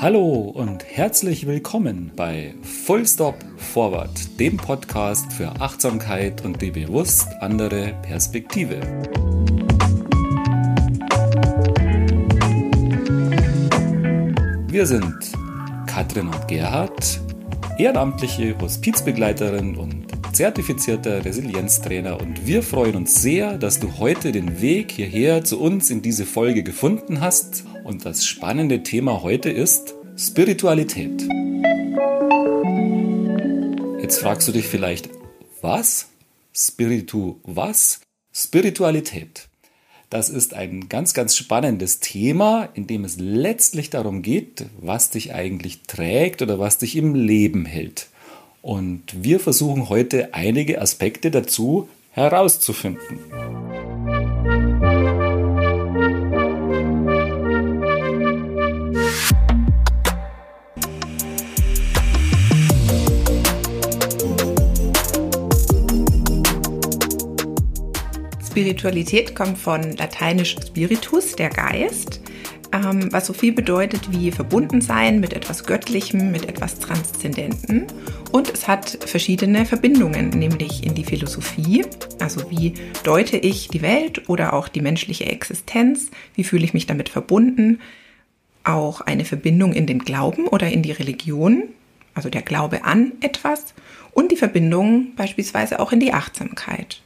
Hallo und herzlich willkommen bei Full Stop Forward, dem Podcast für Achtsamkeit und die bewusst andere Perspektive. Wir sind Katrin und Gerhard, ehrenamtliche Hospizbegleiterin und zertifizierter Resilienztrainer und wir freuen uns sehr, dass du heute den Weg hierher zu uns in diese Folge gefunden hast und das spannende Thema heute ist Spiritualität. Jetzt fragst du dich vielleicht, was? Spiritu was? Spiritualität. Das ist ein ganz, ganz spannendes Thema, in dem es letztlich darum geht, was dich eigentlich trägt oder was dich im Leben hält. Und wir versuchen heute einige Aspekte dazu herauszufinden. Spiritualität kommt von lateinisch spiritus, der Geist, ähm, was so viel bedeutet wie verbunden sein mit etwas Göttlichem, mit etwas Transzendentem. Und es hat verschiedene Verbindungen, nämlich in die Philosophie, also wie deute ich die Welt oder auch die menschliche Existenz, wie fühle ich mich damit verbunden, auch eine Verbindung in den Glauben oder in die Religion, also der Glaube an etwas und die Verbindung beispielsweise auch in die Achtsamkeit.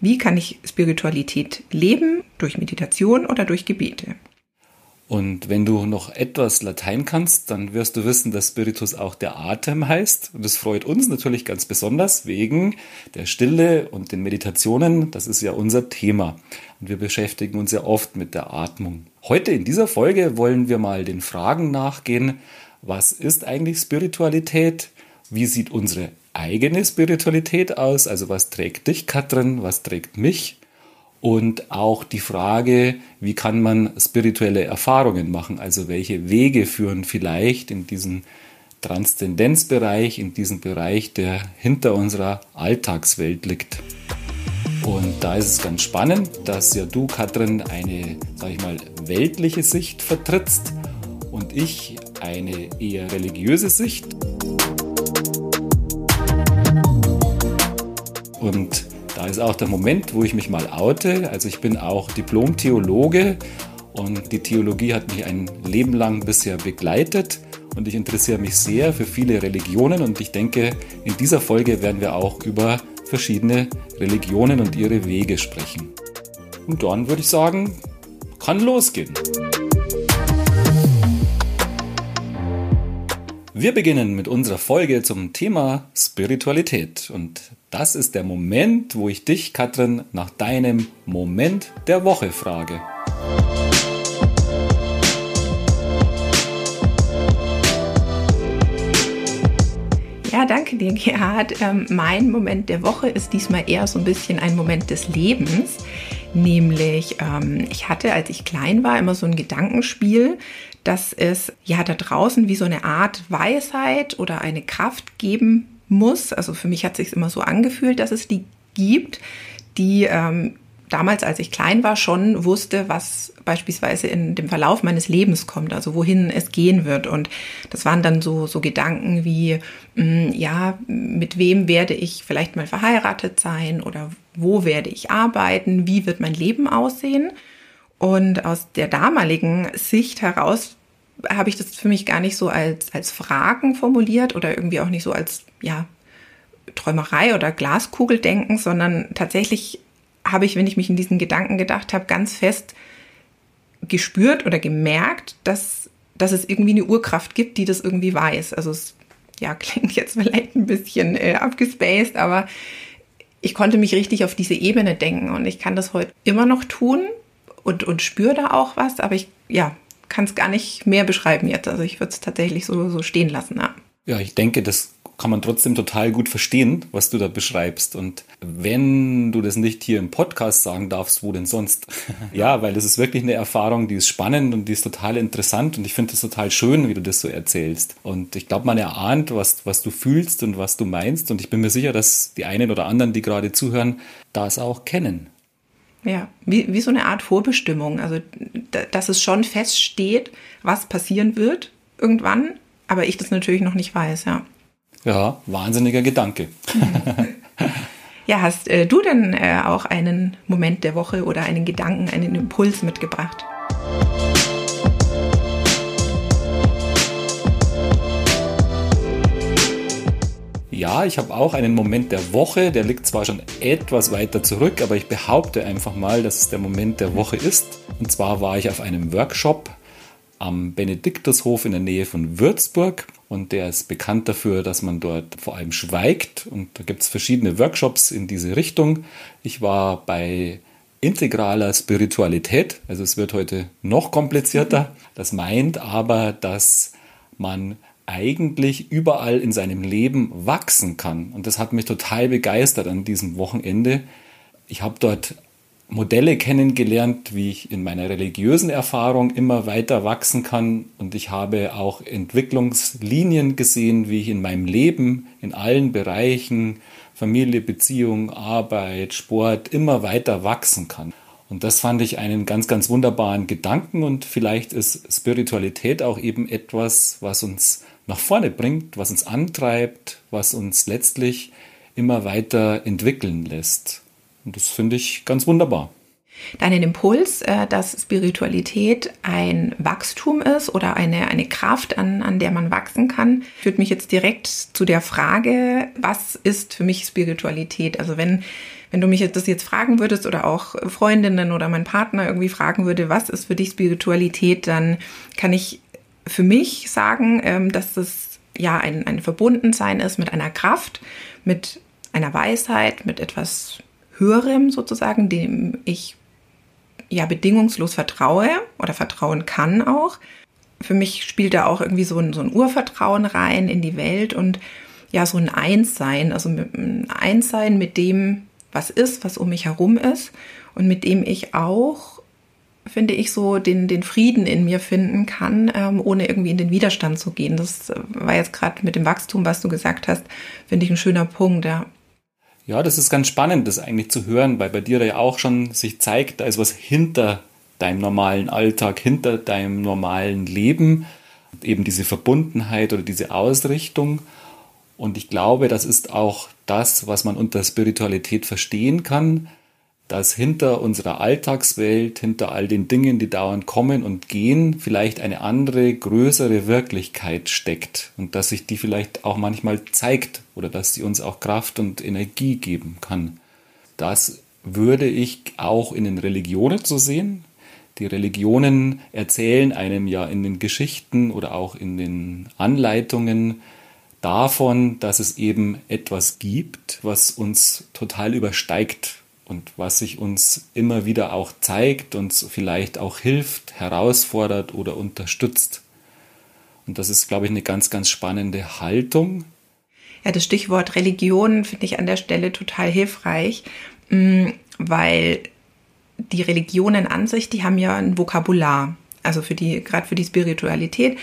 Wie kann ich Spiritualität leben? Durch Meditation oder durch Gebete? Und wenn du noch etwas Latein kannst, dann wirst du wissen, dass Spiritus auch der Atem heißt. Und das freut uns natürlich ganz besonders wegen der Stille und den Meditationen. Das ist ja unser Thema. Und wir beschäftigen uns ja oft mit der Atmung. Heute in dieser Folge wollen wir mal den Fragen nachgehen. Was ist eigentlich Spiritualität? Wie sieht unsere eigene Spiritualität aus? Also was trägt dich, Katrin? Was trägt mich? Und auch die Frage, wie kann man spirituelle Erfahrungen machen? Also welche Wege führen vielleicht in diesen Transzendenzbereich, in diesen Bereich, der hinter unserer Alltagswelt liegt. Und da ist es ganz spannend, dass ja du, Katrin, eine, sag ich mal, weltliche Sicht vertrittst und ich eine eher religiöse Sicht. Und da ist auch der Moment, wo ich mich mal oute. Also ich bin auch Diplom-Theologe und die Theologie hat mich ein Leben lang bisher begleitet und ich interessiere mich sehr für viele Religionen und ich denke, in dieser Folge werden wir auch über verschiedene Religionen und ihre Wege sprechen. Und dann würde ich sagen, kann losgehen. Wir beginnen mit unserer Folge zum Thema Spiritualität. Und das ist der Moment, wo ich dich, Katrin, nach deinem Moment der Woche frage. Ja, danke dir, Gerhard. Ähm, mein Moment der Woche ist diesmal eher so ein bisschen ein Moment des Lebens. Nämlich, ähm, ich hatte, als ich klein war, immer so ein Gedankenspiel, dass es ja da draußen wie so eine Art Weisheit oder eine Kraft geben muss. Also für mich hat sich immer so angefühlt, dass es die gibt, die ähm, damals, als ich klein war, schon wusste, was beispielsweise in dem Verlauf meines Lebens kommt, also wohin es gehen wird. Und das waren dann so, so Gedanken wie, mh, mm, ja, mit wem werde ich vielleicht mal verheiratet sein oder wo werde ich arbeiten, wie wird mein Leben aussehen. Und aus der damaligen Sicht heraus habe ich das für mich gar nicht so als, als Fragen formuliert oder irgendwie auch nicht so als, ja, Träumerei oder Glaskugeldenken, sondern tatsächlich habe ich, wenn ich mich in diesen Gedanken gedacht habe, ganz fest gespürt oder gemerkt, dass, dass es irgendwie eine Urkraft gibt, die das irgendwie weiß. Also es ja, klingt jetzt vielleicht ein bisschen äh, abgespaced, aber ich konnte mich richtig auf diese Ebene denken und ich kann das heute immer noch tun und, und spüre da auch was, aber ich, ja, kann es gar nicht mehr beschreiben jetzt. Also ich würde es tatsächlich so, so stehen lassen. Ja. Ja, ich denke, das kann man trotzdem total gut verstehen, was du da beschreibst. Und wenn du das nicht hier im Podcast sagen darfst, wo denn sonst? ja, weil das ist wirklich eine Erfahrung, die ist spannend und die ist total interessant und ich finde es total schön, wie du das so erzählst. Und ich glaube, man erahnt, was, was du fühlst und was du meinst. Und ich bin mir sicher, dass die einen oder anderen, die gerade zuhören, das auch kennen. Ja, wie, wie so eine Art Vorbestimmung. Also, dass es schon feststeht, was passieren wird irgendwann, aber ich das natürlich noch nicht weiß, ja. Ja, wahnsinniger Gedanke. ja, hast äh, du denn äh, auch einen Moment der Woche oder einen Gedanken, einen Impuls mitgebracht? Ja, ich habe auch einen Moment der Woche, der liegt zwar schon etwas weiter zurück, aber ich behaupte einfach mal, dass es der Moment der Woche ist. Und zwar war ich auf einem Workshop am Benediktushof in der Nähe von Würzburg und der ist bekannt dafür, dass man dort vor allem schweigt und da gibt es verschiedene Workshops in diese Richtung. Ich war bei integraler Spiritualität, also es wird heute noch komplizierter. Das meint aber, dass man eigentlich überall in seinem Leben wachsen kann. Und das hat mich total begeistert an diesem Wochenende. Ich habe dort Modelle kennengelernt, wie ich in meiner religiösen Erfahrung immer weiter wachsen kann. Und ich habe auch Entwicklungslinien gesehen, wie ich in meinem Leben in allen Bereichen, Familie, Beziehung, Arbeit, Sport, immer weiter wachsen kann. Und das fand ich einen ganz, ganz wunderbaren Gedanken. Und vielleicht ist Spiritualität auch eben etwas, was uns nach vorne bringt, was uns antreibt, was uns letztlich immer weiter entwickeln lässt. Und das finde ich ganz wunderbar. Deinen Impuls, äh, dass Spiritualität ein Wachstum ist oder eine, eine Kraft, an, an der man wachsen kann, führt mich jetzt direkt zu der Frage, was ist für mich Spiritualität? Also wenn, wenn du mich das jetzt fragen würdest oder auch Freundinnen oder mein Partner irgendwie fragen würde, was ist für dich Spiritualität, dann kann ich für mich sagen, ähm, dass das ja ein, ein Verbundensein ist mit einer Kraft, mit einer Weisheit, mit etwas Höherem sozusagen, dem ich ja bedingungslos vertraue oder vertrauen kann auch. Für mich spielt da auch irgendwie so ein, so ein Urvertrauen rein in die Welt und ja, so ein Einssein, also ein Einssein mit dem, was ist, was um mich herum ist und mit dem ich auch finde ich, so den, den Frieden in mir finden kann, ähm, ohne irgendwie in den Widerstand zu gehen. Das äh, war jetzt gerade mit dem Wachstum, was du gesagt hast, finde ich ein schöner Punkt, ja. Ja, das ist ganz spannend, das eigentlich zu hören, weil bei dir ja auch schon sich zeigt, da ist was hinter deinem normalen Alltag, hinter deinem normalen Leben, eben diese Verbundenheit oder diese Ausrichtung. Und ich glaube, das ist auch das, was man unter Spiritualität verstehen kann, dass hinter unserer Alltagswelt, hinter all den Dingen, die dauernd kommen und gehen, vielleicht eine andere, größere Wirklichkeit steckt und dass sich die vielleicht auch manchmal zeigt oder dass sie uns auch Kraft und Energie geben kann. Das würde ich auch in den Religionen so sehen. Die Religionen erzählen einem ja in den Geschichten oder auch in den Anleitungen davon, dass es eben etwas gibt, was uns total übersteigt, und was sich uns immer wieder auch zeigt, uns vielleicht auch hilft, herausfordert oder unterstützt. Und das ist, glaube ich, eine ganz, ganz spannende Haltung. Ja, das Stichwort Religion finde ich an der Stelle total hilfreich, mm, weil die Religionen an sich, die haben ja ein Vokabular. Also für die, gerade für die Spiritualität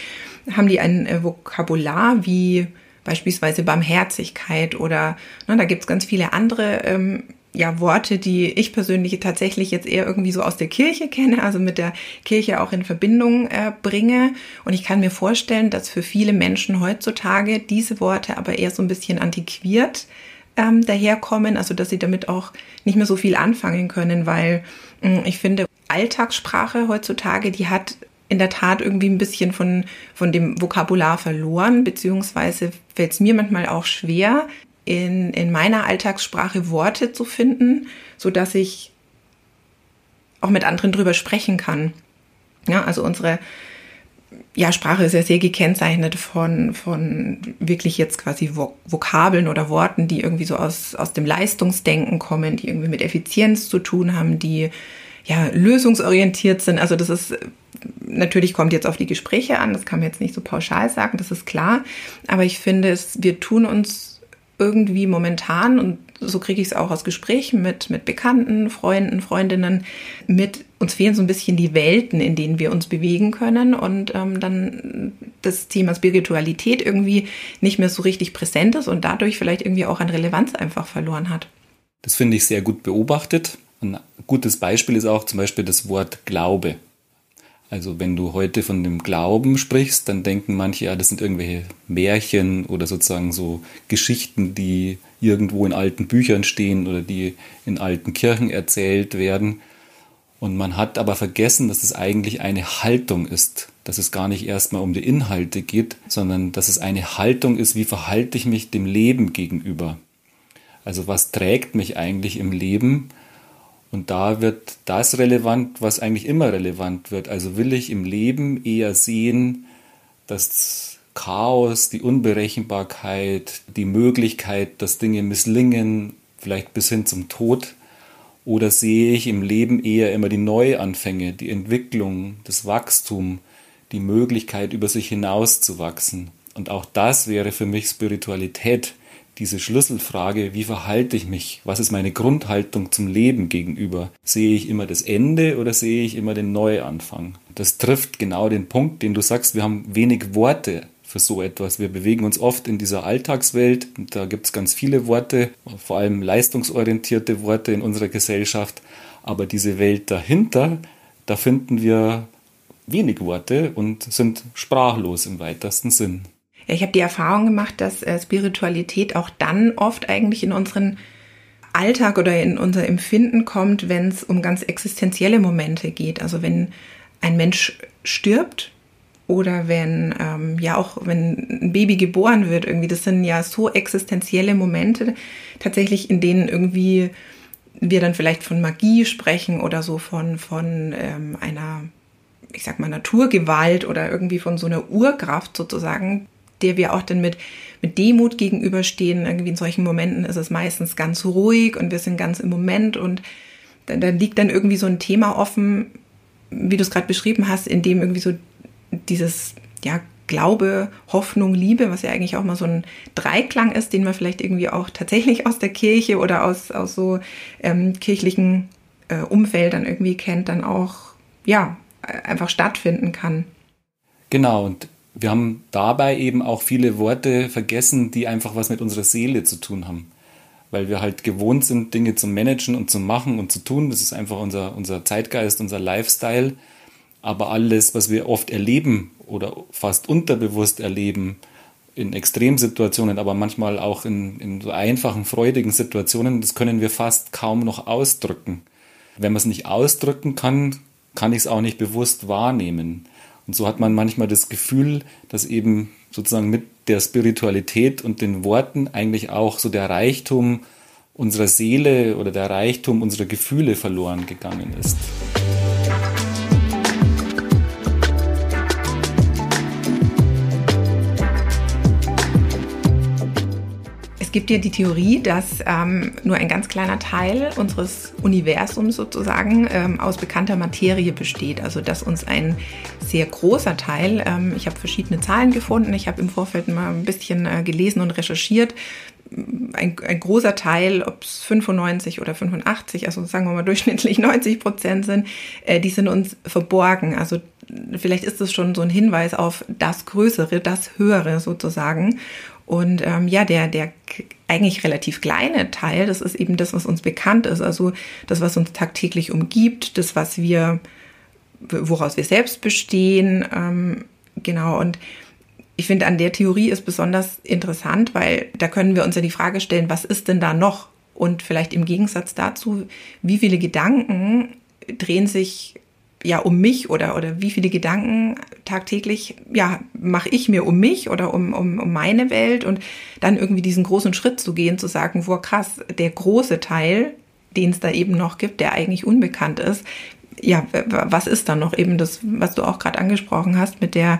haben die ein äh, Vokabular wie beispielsweise Barmherzigkeit oder ne, da gibt es ganz viele andere ähm, ja, Worte, die ich persönlich tatsächlich jetzt eher irgendwie so aus der Kirche kenne, also mit der Kirche auch in Verbindung äh, bringe. Und ich kann mir vorstellen, dass für viele Menschen heutzutage diese Worte aber eher so ein bisschen antiquiert ähm, daherkommen, also dass sie damit auch nicht mehr so viel anfangen können, weil äh, ich finde, Alltagssprache heutzutage, die hat in der Tat irgendwie ein bisschen von, von dem Vokabular verloren, beziehungsweise fällt es mir manchmal auch schwer, in, in meiner Alltagssprache Worte zu finden, so dass ich auch mit anderen drüber sprechen kann. Ja, also unsere ja, Sprache ist ja sehr gekennzeichnet von, von wirklich jetzt quasi Vokabeln oder Worten, die irgendwie so aus, aus dem Leistungsdenken kommen, die irgendwie mit Effizienz zu tun haben, die ja lösungsorientiert sind. Also das ist natürlich kommt jetzt auf die Gespräche an, das kann man jetzt nicht so pauschal sagen, das ist klar. Aber ich finde es, wir tun uns irgendwie momentan, und so kriege ich es auch aus Gesprächen mit, mit Bekannten, Freunden, Freundinnen, mit, uns fehlen so ein bisschen die Welten, in denen wir uns bewegen können und ähm, dann das Thema Spiritualität irgendwie nicht mehr so richtig präsent ist und dadurch vielleicht irgendwie auch an Relevanz einfach verloren hat. Das finde ich sehr gut beobachtet. Ein gutes Beispiel ist auch zum Beispiel das Wort Glaube. Also wenn du heute von dem Glauben sprichst, dann denken manche, ja, das sind irgendwelche Märchen oder sozusagen so Geschichten, die irgendwo in alten Büchern stehen oder die in alten Kirchen erzählt werden. Und man hat aber vergessen, dass es eigentlich eine Haltung ist, dass es gar nicht erstmal um die Inhalte geht, sondern dass es eine Haltung ist, wie verhalte ich mich dem Leben gegenüber. Also was trägt mich eigentlich im Leben? Und da wird das relevant, was eigentlich immer relevant wird. Also will ich im Leben eher sehen, dass Chaos, die Unberechenbarkeit, die Möglichkeit, dass Dinge misslingen, vielleicht bis hin zum Tod, oder sehe ich im Leben eher immer die Neuanfänge, die Entwicklung, das Wachstum, die Möglichkeit, über sich hinaus zu wachsen? Und auch das wäre für mich Spiritualität, diese Schlüsselfrage, wie verhalte ich mich? Was ist meine Grundhaltung zum Leben gegenüber? Sehe ich immer das Ende oder sehe ich immer den Neuanfang? Das trifft genau den Punkt, den du sagst, wir haben wenig Worte für so etwas. Wir bewegen uns oft in dieser Alltagswelt und da gibt es ganz viele Worte, vor allem leistungsorientierte Worte in unserer Gesellschaft. Aber diese Welt dahinter, da finden wir wenig Worte und sind sprachlos im weitesten Sinn. Ja, ich habe die Erfahrung gemacht, dass äh, Spiritualität auch dann oft eigentlich in unseren Alltag oder in unser Empfinden kommt, wenn es um ganz existenzielle Momente geht. Also wenn ein Mensch stirbt oder wenn, ähm, ja auch wenn ein Baby geboren wird, irgendwie, das sind ja so existenzielle Momente tatsächlich, in denen irgendwie wir dann vielleicht von Magie sprechen oder so von, von ähm, einer, ich sag mal, Naturgewalt oder irgendwie von so einer Urkraft sozusagen, der wir auch dann mit, mit Demut gegenüberstehen. Irgendwie in solchen Momenten ist es meistens ganz ruhig und wir sind ganz im Moment und dann, dann liegt dann irgendwie so ein Thema offen, wie du es gerade beschrieben hast, in dem irgendwie so dieses, ja, Glaube, Hoffnung, Liebe, was ja eigentlich auch mal so ein Dreiklang ist, den man vielleicht irgendwie auch tatsächlich aus der Kirche oder aus, aus so ähm, kirchlichen äh, Umfeldern irgendwie kennt, dann auch, ja, einfach stattfinden kann. Genau, und wir haben dabei eben auch viele Worte vergessen, die einfach was mit unserer Seele zu tun haben. Weil wir halt gewohnt sind, Dinge zu managen und zu machen und zu tun. Das ist einfach unser, unser Zeitgeist, unser Lifestyle. Aber alles, was wir oft erleben oder fast unterbewusst erleben, in Extremsituationen, aber manchmal auch in, in so einfachen, freudigen Situationen, das können wir fast kaum noch ausdrücken. Wenn man es nicht ausdrücken kann, kann ich es auch nicht bewusst wahrnehmen. Und so hat man manchmal das Gefühl, dass eben sozusagen mit der Spiritualität und den Worten eigentlich auch so der Reichtum unserer Seele oder der Reichtum unserer Gefühle verloren gegangen ist. Gibt ja die Theorie, dass ähm, nur ein ganz kleiner Teil unseres Universums sozusagen ähm, aus bekannter Materie besteht. Also dass uns ein sehr großer Teil, ähm, ich habe verschiedene Zahlen gefunden, ich habe im Vorfeld mal ein bisschen äh, gelesen und recherchiert, ein, ein großer Teil, ob es 95 oder 85, also sagen wir mal durchschnittlich 90 Prozent sind, äh, die sind uns verborgen. Also vielleicht ist das schon so ein Hinweis auf das Größere, das Höhere sozusagen. Und ähm, ja, der, der eigentlich relativ kleine Teil, das ist eben das, was uns bekannt ist, also das, was uns tagtäglich umgibt, das, was wir, woraus wir selbst bestehen, ähm, genau. Und ich finde, an der Theorie ist besonders interessant, weil da können wir uns ja die Frage stellen, was ist denn da noch? Und vielleicht im Gegensatz dazu, wie viele Gedanken drehen sich ja um mich oder oder wie viele Gedanken tagtäglich ja mache ich mir um mich oder um, um um meine Welt? Und dann irgendwie diesen großen Schritt zu gehen zu sagen wo krass der große Teil den es da eben noch gibt der eigentlich unbekannt ist ja was ist dann noch? Eben das was du auch gerade angesprochen hast mit der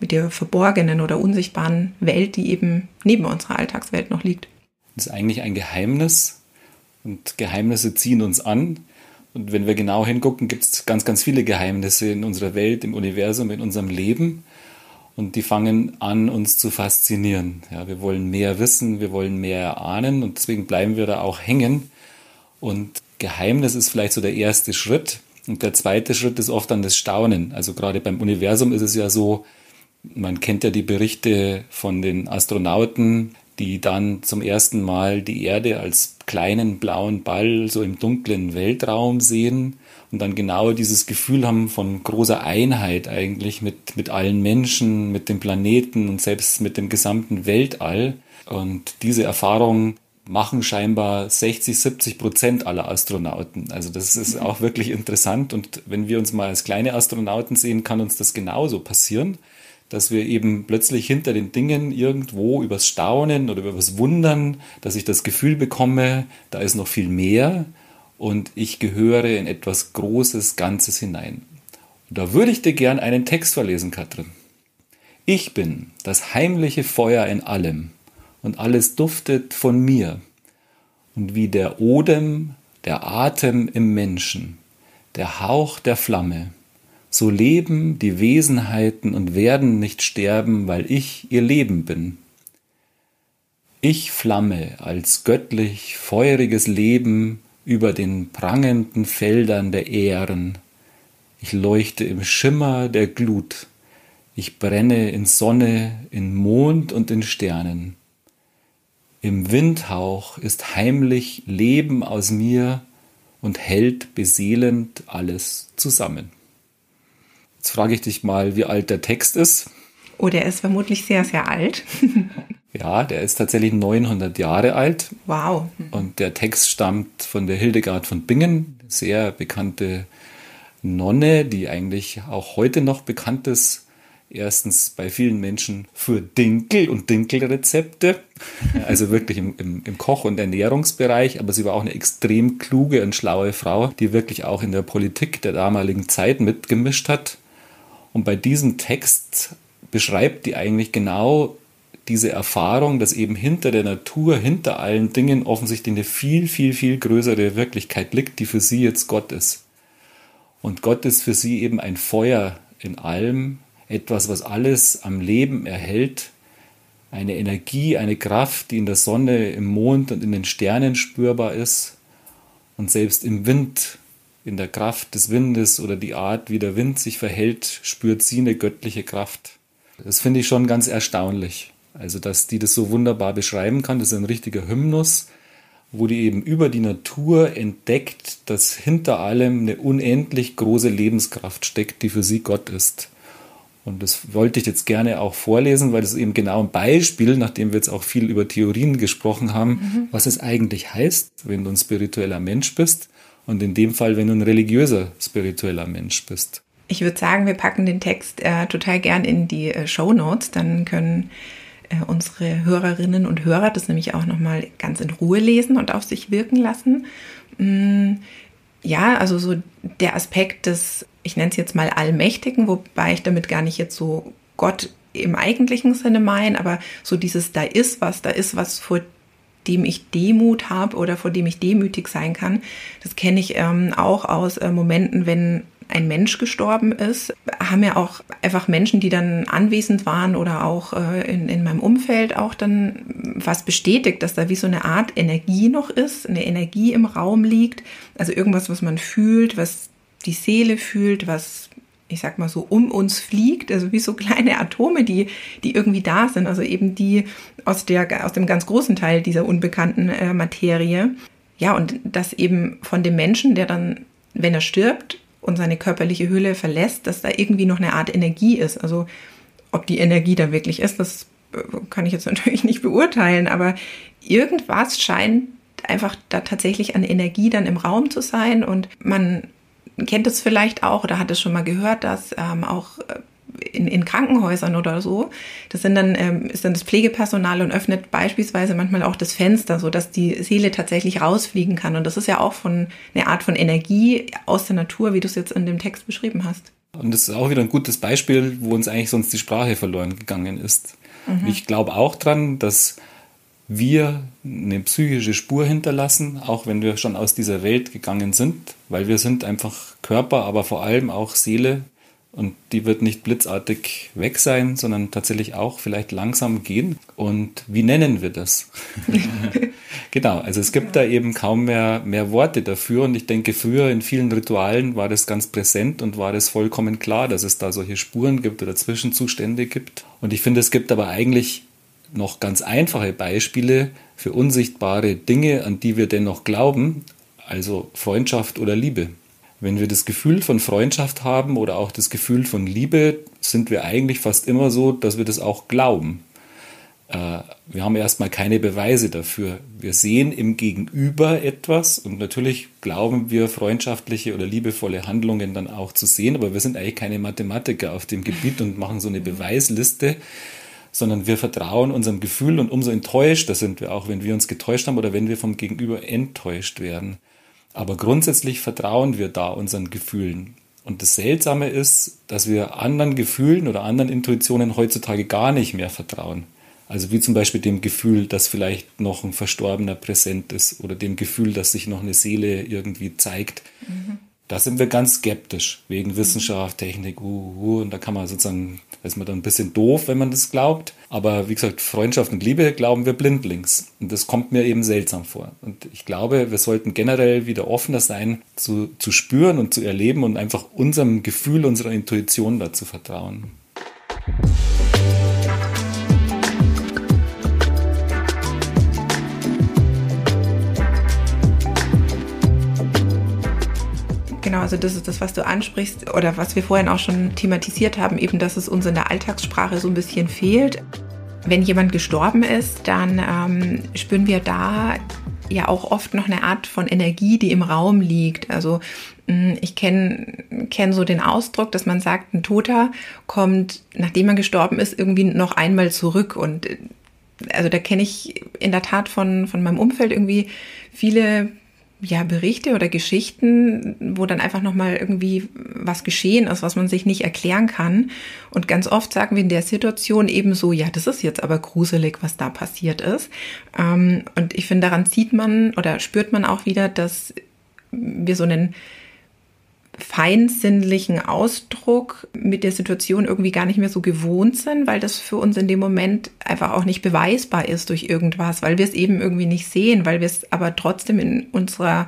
mit der verborgenen oder unsichtbaren Welt die eben neben unserer Alltagswelt noch liegt. Das ist eigentlich ein Geheimnis und Geheimnisse ziehen uns an und wenn wir genau hingucken, gibt es ganz, ganz viele Geheimnisse in unserer Welt, im Universum, in unserem Leben. Und die fangen an, uns zu faszinieren. Ja, wir wollen mehr wissen, wir wollen mehr erahnen und deswegen bleiben wir da auch hängen. Und Geheimnis ist vielleicht so der erste Schritt. Und der zweite Schritt ist oft dann das Staunen. Also gerade beim Universum ist es ja so, man kennt ja die Berichte von den Astronauten, die dann zum ersten Mal die Erde als kleinen blauen Ball so im dunklen Weltraum sehen und dann genau dieses Gefühl haben von großer Einheit eigentlich mit, mit allen Menschen, mit dem Planeten und selbst mit dem gesamten Weltall. Und diese Erfahrung machen scheinbar 60, 70 Prozent aller Astronauten. Also das ist auch wirklich interessant. Und wenn wir uns mal als kleine Astronauten sehen, kann uns das genauso passieren, dass wir eben plötzlich hinter den Dingen irgendwo übers Staunen oder übers Wundern, dass ich das Gefühl bekomme, da ist noch viel mehr und ich gehöre in etwas Großes, Ganzes hinein. Und da würde ich dir gern einen Text verlesen, Katrin. Ich bin das heimliche Feuer in allem und alles duftet von mir. Und wie der Odem, der Atem im Menschen, der Hauch der Flamme, so leben die Wesenheiten und werden nicht sterben, weil ich ihr Leben bin. Ich flamme als göttlich feuriges Leben über den prangenden Feldern der Ähren. Ich leuchte im Schimmer der Glut. Ich brenne in Sonne, in Mond und in Sternen. Im Windhauch ist heimlich Leben aus mir und hält beseelend alles zusammen. Jetzt frage ich dich mal, wie alt der Text ist. Oh, der ist vermutlich sehr, sehr alt. ja, der ist tatsächlich 900 Jahre alt. Wow. Und der Text stammt von der Hildegard von Bingen, sehr bekannte Nonne, die eigentlich auch heute noch bekannt ist erstens bei vielen Menschen für Dinkel und Dinkelrezepte, also wirklich im, im, im, Koch- und Ernährungsbereich, aber sie war auch eine extrem kluge und schlaue Frau, die wirklich auch in der Politik der damaligen Zeit mitgemischt hat. Und bei diesem Text beschreibt die eigentlich genau diese Erfahrung, dass eben hinter der Natur, hinter allen Dingen offensichtlich eine viel, viel, viel größere Wirklichkeit liegt, die für sie jetzt Gott ist. Und Gott ist für sie eben ein Feuer in allem, etwas, was alles am Leben erhält, eine Energie, eine Kraft, die in der Sonne, im Mond und in den Sternen spürbar ist und selbst im Wind, in der Kraft des Windes oder die Art, wie der Wind sich verhält, spürt sie eine göttliche Kraft. Das finde ich schon ganz erstaunlich. Also, dass die das so wunderbar beschreiben kann, das ist ein richtiger Hymnus, wo die eben über die Natur entdeckt, dass hinter allem eine unendlich große Lebenskraft steckt, die für sie Gott ist. Und das wollte ich jetzt gerne auch vorlesen, weil das eben genau ein Beispiel, nachdem wir jetzt auch viel über Theorien gesprochen haben, mhm. was es eigentlich heißt, wenn du ein spiritueller Mensch bist und in dem Fall, wenn du ein religiöser spiritueller Mensch bist. Ich würde sagen, wir packen den Text äh, total gern in die äh, Show Notes, dann können äh, unsere Hörerinnen und Hörer das nämlich auch nochmal ganz in Ruhe lesen und auf sich wirken lassen. Mm, ja, also so der Aspekt des ich nenne es jetzt mal Allmächtigen, wobei ich damit gar nicht jetzt so Gott im eigentlichen Sinne meine, aber so dieses, da ist was, da ist was, vor dem ich Demut habe oder vor dem ich demütig sein kann. Das kenne ich ähm, auch aus äh, Momenten, wenn ein Mensch gestorben ist, haben ja auch einfach Menschen, die dann anwesend waren oder auch äh, in, in meinem Umfeld auch dann was bestätigt, dass da wie so eine Art Energie noch ist, eine Energie im Raum liegt, also irgendwas, was man fühlt, was die Seele fühlt, was ich sag mal so um uns fliegt, also wie so kleine Atome, die, die irgendwie da sind, also eben die aus der, aus dem ganz großen Teil dieser unbekannten äh, Materie. Ja, und das eben von dem Menschen, der dann, wenn er stirbt und seine körperliche Hülle verlässt, dass da irgendwie noch eine Art Energie ist. Also ob die Energie da wirklich ist, das äh, kann ich jetzt natürlich nicht beurteilen, aber irgendwas scheint einfach da tatsächlich an Energie dann im Raum zu sein und man kennt es vielleicht auch oder hat es schon mal gehört, dass ähm, auch äh, in, in Krankenhäusern oder so, das sind dann, ähm, ist dann das Pflegepersonal und öffnet beispielsweise manchmal auch das Fenster, so dass die Seele tatsächlich rausfliegen kann. Und das ist ja auch von eine Art von Energie aus der Natur, wie du es jetzt in dem Text beschrieben hast. Und das ist auch wieder ein gutes Beispiel, wo uns eigentlich sonst die Sprache verloren gegangen ist. Mhm. Ich glaube auch dran, dass wir eine psychische Spur hinterlassen, auch wenn wir schon aus dieser Welt gegangen sind, weil wir sind einfach Körper, aber vor allem auch Seele und die wird nicht blitzartig weg sein, sondern tatsächlich auch vielleicht langsam gehen. Und wie nennen wir das? genau, also es gibt da eben kaum mehr, mehr Worte dafür. Und ich denke, früher in vielen Ritualen war das ganz präsent und war das vollkommen klar, dass es da solche Spuren gibt oder Zwischenzustände gibt. Und ich finde, es gibt aber eigentlich noch ganz einfache Beispiele für unsichtbare Dinge, an die wir dennoch glauben, also Freundschaft oder Liebe. Wenn wir das Gefühl von Freundschaft haben oder auch das Gefühl von Liebe, sind wir eigentlich fast immer so, dass wir das auch glauben. Äh, wir haben erstmal keine Beweise dafür. Wir sehen im Gegenüber etwas und natürlich glauben wir freundschaftliche oder liebevolle Handlungen dann auch zu sehen, aber wir sind eigentlich keine Mathematiker auf dem Gebiet und machen so eine Beweisliste, sondern wir vertrauen unserem Gefühl und umso enttäuschter sind wir auch, wenn wir uns getäuscht haben oder wenn wir vom Gegenüber enttäuscht werden. Aber grundsätzlich vertrauen wir da unseren Gefühlen. Und das Seltsame ist, dass wir anderen Gefühlen oder anderen Intuitionen heutzutage gar nicht mehr vertrauen. Also wie zum Beispiel dem Gefühl, dass vielleicht noch ein Verstorbener präsent ist oder dem Gefühl, dass sich noch eine Seele irgendwie zeigt. Mhm. Da sind wir ganz skeptisch wegen Wissenschaft, Technik, uh, uh, und da kann man sozusagen, ist man dann ein bisschen doof, wenn man das glaubt. Aber wie gesagt, Freundschaft und Liebe glauben wir blindlings. Und das kommt mir eben seltsam vor. Und ich glaube, wir sollten generell wieder offener sein, zu, zu spüren und zu erleben und einfach unserem Gefühl, unserer Intuition dazu vertrauen. Genau, also das ist das, was du ansprichst oder was wir vorhin auch schon thematisiert haben, eben, dass es uns in der Alltagssprache so ein bisschen fehlt. Wenn jemand gestorben ist, dann ähm, spüren wir da ja auch oft noch eine Art von Energie, die im Raum liegt. Also mm, ich kenne kenn so den Ausdruck, dass man sagt, ein Toter kommt, nachdem er gestorben ist, irgendwie noch einmal zurück. Und äh, also da kenne ich in der Tat von, von meinem Umfeld irgendwie viele ja, Berichte oder Geschichten, wo dann einfach nochmal irgendwie was geschehen ist, was man sich nicht erklären kann. Und ganz oft sagen wir in der Situation eben so, ja, das ist jetzt aber gruselig, was da passiert ist. Ähm, und ich finde, daran sieht man oder spürt man auch wieder, dass wir so einen feinsinnlichen Ausdruck mit der Situation irgendwie gar nicht mehr so gewohnt sind, weil das für uns in dem Moment einfach auch nicht beweisbar ist durch irgendwas, weil wir es eben irgendwie nicht sehen, weil wir es aber trotzdem in unserer,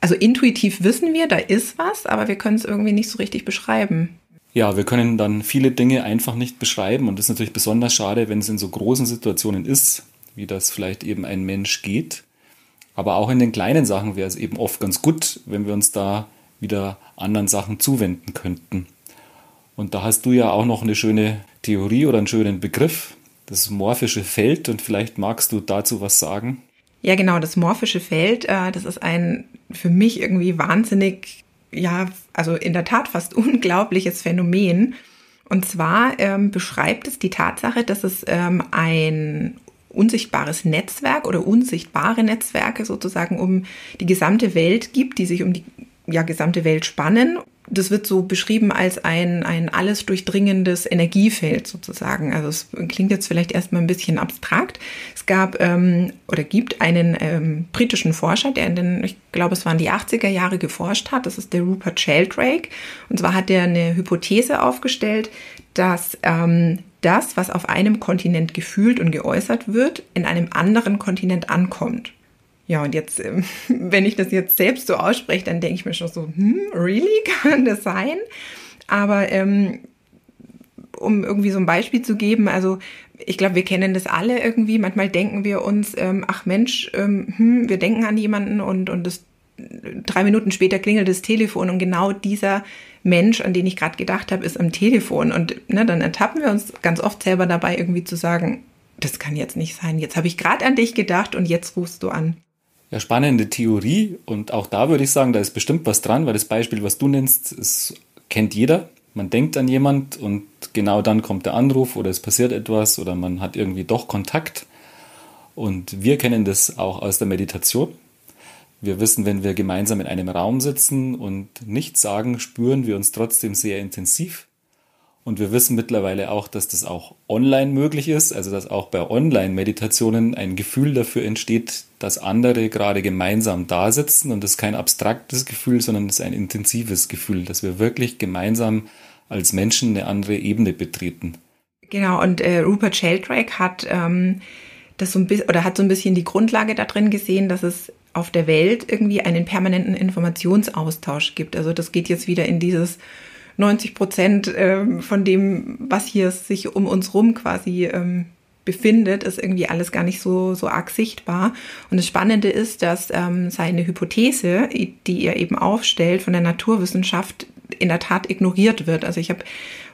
also intuitiv wissen wir, da ist was, aber wir können es irgendwie nicht so richtig beschreiben. Ja, wir können dann viele Dinge einfach nicht beschreiben und das ist natürlich besonders schade, wenn es in so großen Situationen ist, wie das vielleicht eben ein Mensch geht. Aber auch in den kleinen Sachen wäre es eben oft ganz gut, wenn wir uns da wieder anderen Sachen zuwenden könnten. Und da hast du ja auch noch eine schöne Theorie oder einen schönen Begriff, das morphische Feld. Und vielleicht magst du dazu was sagen. Ja, genau, das morphische Feld, äh, das ist ein für mich irgendwie wahnsinnig, ja, also in der Tat fast unglaubliches Phänomen. Und zwar ähm, beschreibt es die Tatsache, dass es ähm, ein unsichtbares Netzwerk oder unsichtbare Netzwerke sozusagen um die gesamte Welt gibt, die sich um die ja, gesamte Welt spannen. Das wird so beschrieben als ein, ein alles durchdringendes Energiefeld sozusagen. Also es klingt jetzt vielleicht erstmal ein bisschen abstrakt. Es gab ähm, oder gibt einen ähm, britischen Forscher, der in den, ich glaube, es waren die 80er Jahre geforscht hat. Das ist der Rupert Sheldrake. Und zwar hat er eine Hypothese aufgestellt, dass ähm, das, was auf einem Kontinent gefühlt und geäußert wird, in einem anderen Kontinent ankommt. Ja, und jetzt, ähm, wenn ich das jetzt selbst so ausspreche, dann denke ich mir schon so, hm, really? Kann das sein? Aber ähm, um irgendwie so ein Beispiel zu geben, also ich glaube, wir kennen das alle irgendwie. Manchmal denken wir uns, ähm, ach Mensch, ähm, hm, wir denken an jemanden und, und das, drei Minuten später klingelt das Telefon und genau dieser Mensch, an den ich gerade gedacht habe, ist am Telefon. Und ne, dann ertappen wir uns ganz oft selber dabei, irgendwie zu sagen, das kann jetzt nicht sein. Jetzt habe ich gerade an dich gedacht und jetzt rufst du an ja, spannende Theorie und auch da würde ich sagen, da ist bestimmt was dran, weil das Beispiel, was du nennst, es kennt jeder. Man denkt an jemand und genau dann kommt der Anruf oder es passiert etwas oder man hat irgendwie doch Kontakt. Und wir kennen das auch aus der Meditation. Wir wissen, wenn wir gemeinsam in einem Raum sitzen und nichts sagen, spüren wir uns trotzdem sehr intensiv. Und wir wissen mittlerweile auch, dass das auch online möglich ist, also dass auch bei Online-Meditationen ein Gefühl dafür entsteht, dass andere gerade gemeinsam da sitzen und das ist kein abstraktes Gefühl, sondern es ist ein intensives Gefühl, dass wir wirklich gemeinsam als Menschen eine andere Ebene betreten. Genau, und äh, Rupert Sheldrake hat ähm, das so ein bisschen oder hat so ein bisschen die Grundlage da drin gesehen, dass es auf der Welt irgendwie einen permanenten Informationsaustausch gibt. Also das geht jetzt wieder in dieses 90 Prozent ähm, von dem, was hier sich um uns rum quasi ähm, befindet, ist irgendwie alles gar nicht so, so arg sichtbar. Und das Spannende ist, dass ähm, seine Hypothese, die er eben aufstellt von der Naturwissenschaft, in der Tat ignoriert wird. Also ich habe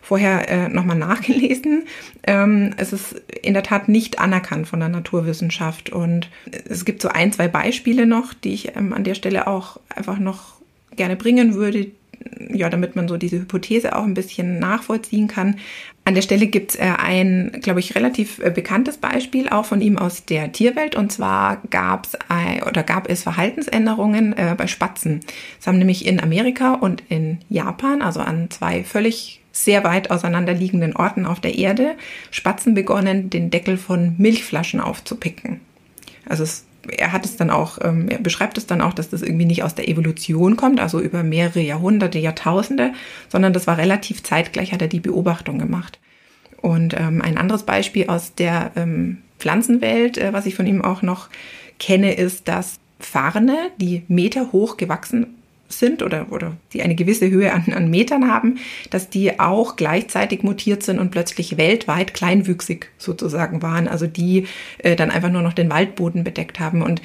vorher äh, nochmal nachgelesen. Ähm, es ist in der Tat nicht anerkannt von der Naturwissenschaft. Und es gibt so ein, zwei Beispiele noch, die ich ähm, an der Stelle auch einfach noch gerne bringen würde, ja, damit man so diese Hypothese auch ein bisschen nachvollziehen kann. An der Stelle gibt es äh, ein, glaube ich, relativ äh, bekanntes Beispiel auch von ihm aus der Tierwelt. Und zwar gab es oder gab es Verhaltensänderungen äh, bei Spatzen. Es haben nämlich in Amerika und in Japan, also an zwei völlig sehr weit auseinanderliegenden Orten auf der Erde, Spatzen begonnen, den Deckel von Milchflaschen aufzupicken. Also es er hat es dann auch, ähm, er beschreibt es dann auch, dass das irgendwie nicht aus der Evolution kommt, also über mehrere Jahrhunderte, Jahrtausende, sondern das war relativ zeitgleich, hat er die Beobachtung gemacht. Und ähm, ein anderes Beispiel aus der ähm, Pflanzenwelt, äh, was ich von ihm auch noch kenne, ist, dass Farne, die Meter hoch gewachsen sind oder, oder die eine gewisse Höhe an, an Metern haben, dass die auch gleichzeitig mutiert sind und plötzlich weltweit kleinwüchsig sozusagen waren, also die äh, dann einfach nur noch den Waldboden bedeckt haben und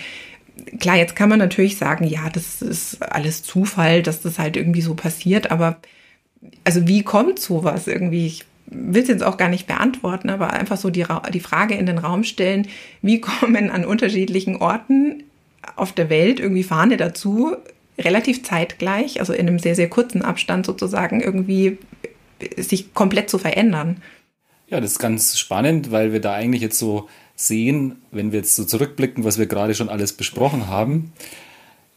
Klar, jetzt kann man natürlich sagen, ja, das ist alles Zufall, dass das halt irgendwie so passiert, aber also wie kommt sowas irgendwie? Ich will es jetzt auch gar nicht beantworten, aber einfach so die, die Frage in den Raum stellen, wie kommen an unterschiedlichen Orten auf der Welt irgendwie Fahne dazu, relativ zeitgleich, also in einem sehr, sehr kurzen Abstand sozusagen, irgendwie sich komplett zu verändern. Ja, das ist ganz spannend, weil wir da eigentlich jetzt so sehen, wenn wir jetzt so zurückblicken, was wir gerade schon alles besprochen haben.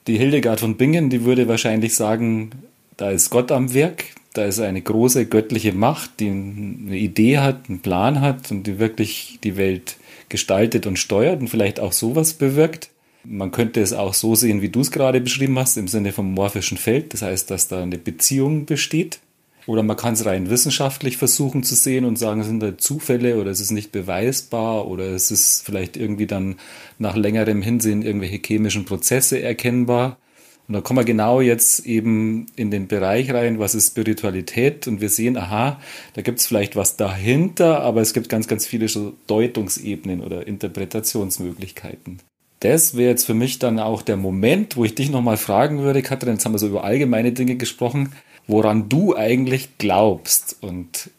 Die Hildegard von Bingen, die würde wahrscheinlich sagen, da ist Gott am Werk, da ist eine große göttliche Macht, die eine Idee hat, einen Plan hat und die wirklich die Welt gestaltet und steuert und vielleicht auch sowas bewirkt. Man könnte es auch so sehen, wie du es gerade beschrieben hast, im Sinne vom morphischen Feld. Das heißt, dass da eine Beziehung besteht. Oder man kann es rein wissenschaftlich versuchen zu sehen und sagen, sind da Zufälle oder ist es nicht beweisbar oder ist es vielleicht irgendwie dann nach längerem Hinsehen irgendwelche chemischen Prozesse erkennbar. Und da kommen wir genau jetzt eben in den Bereich rein, was ist Spiritualität? Und wir sehen, aha, da gibt es vielleicht was dahinter, aber es gibt ganz, ganz viele so Deutungsebenen oder Interpretationsmöglichkeiten das wäre jetzt für mich dann auch der Moment, wo ich dich nochmal fragen würde, Katrin, jetzt haben wir so über allgemeine Dinge gesprochen, woran du eigentlich glaubst. Und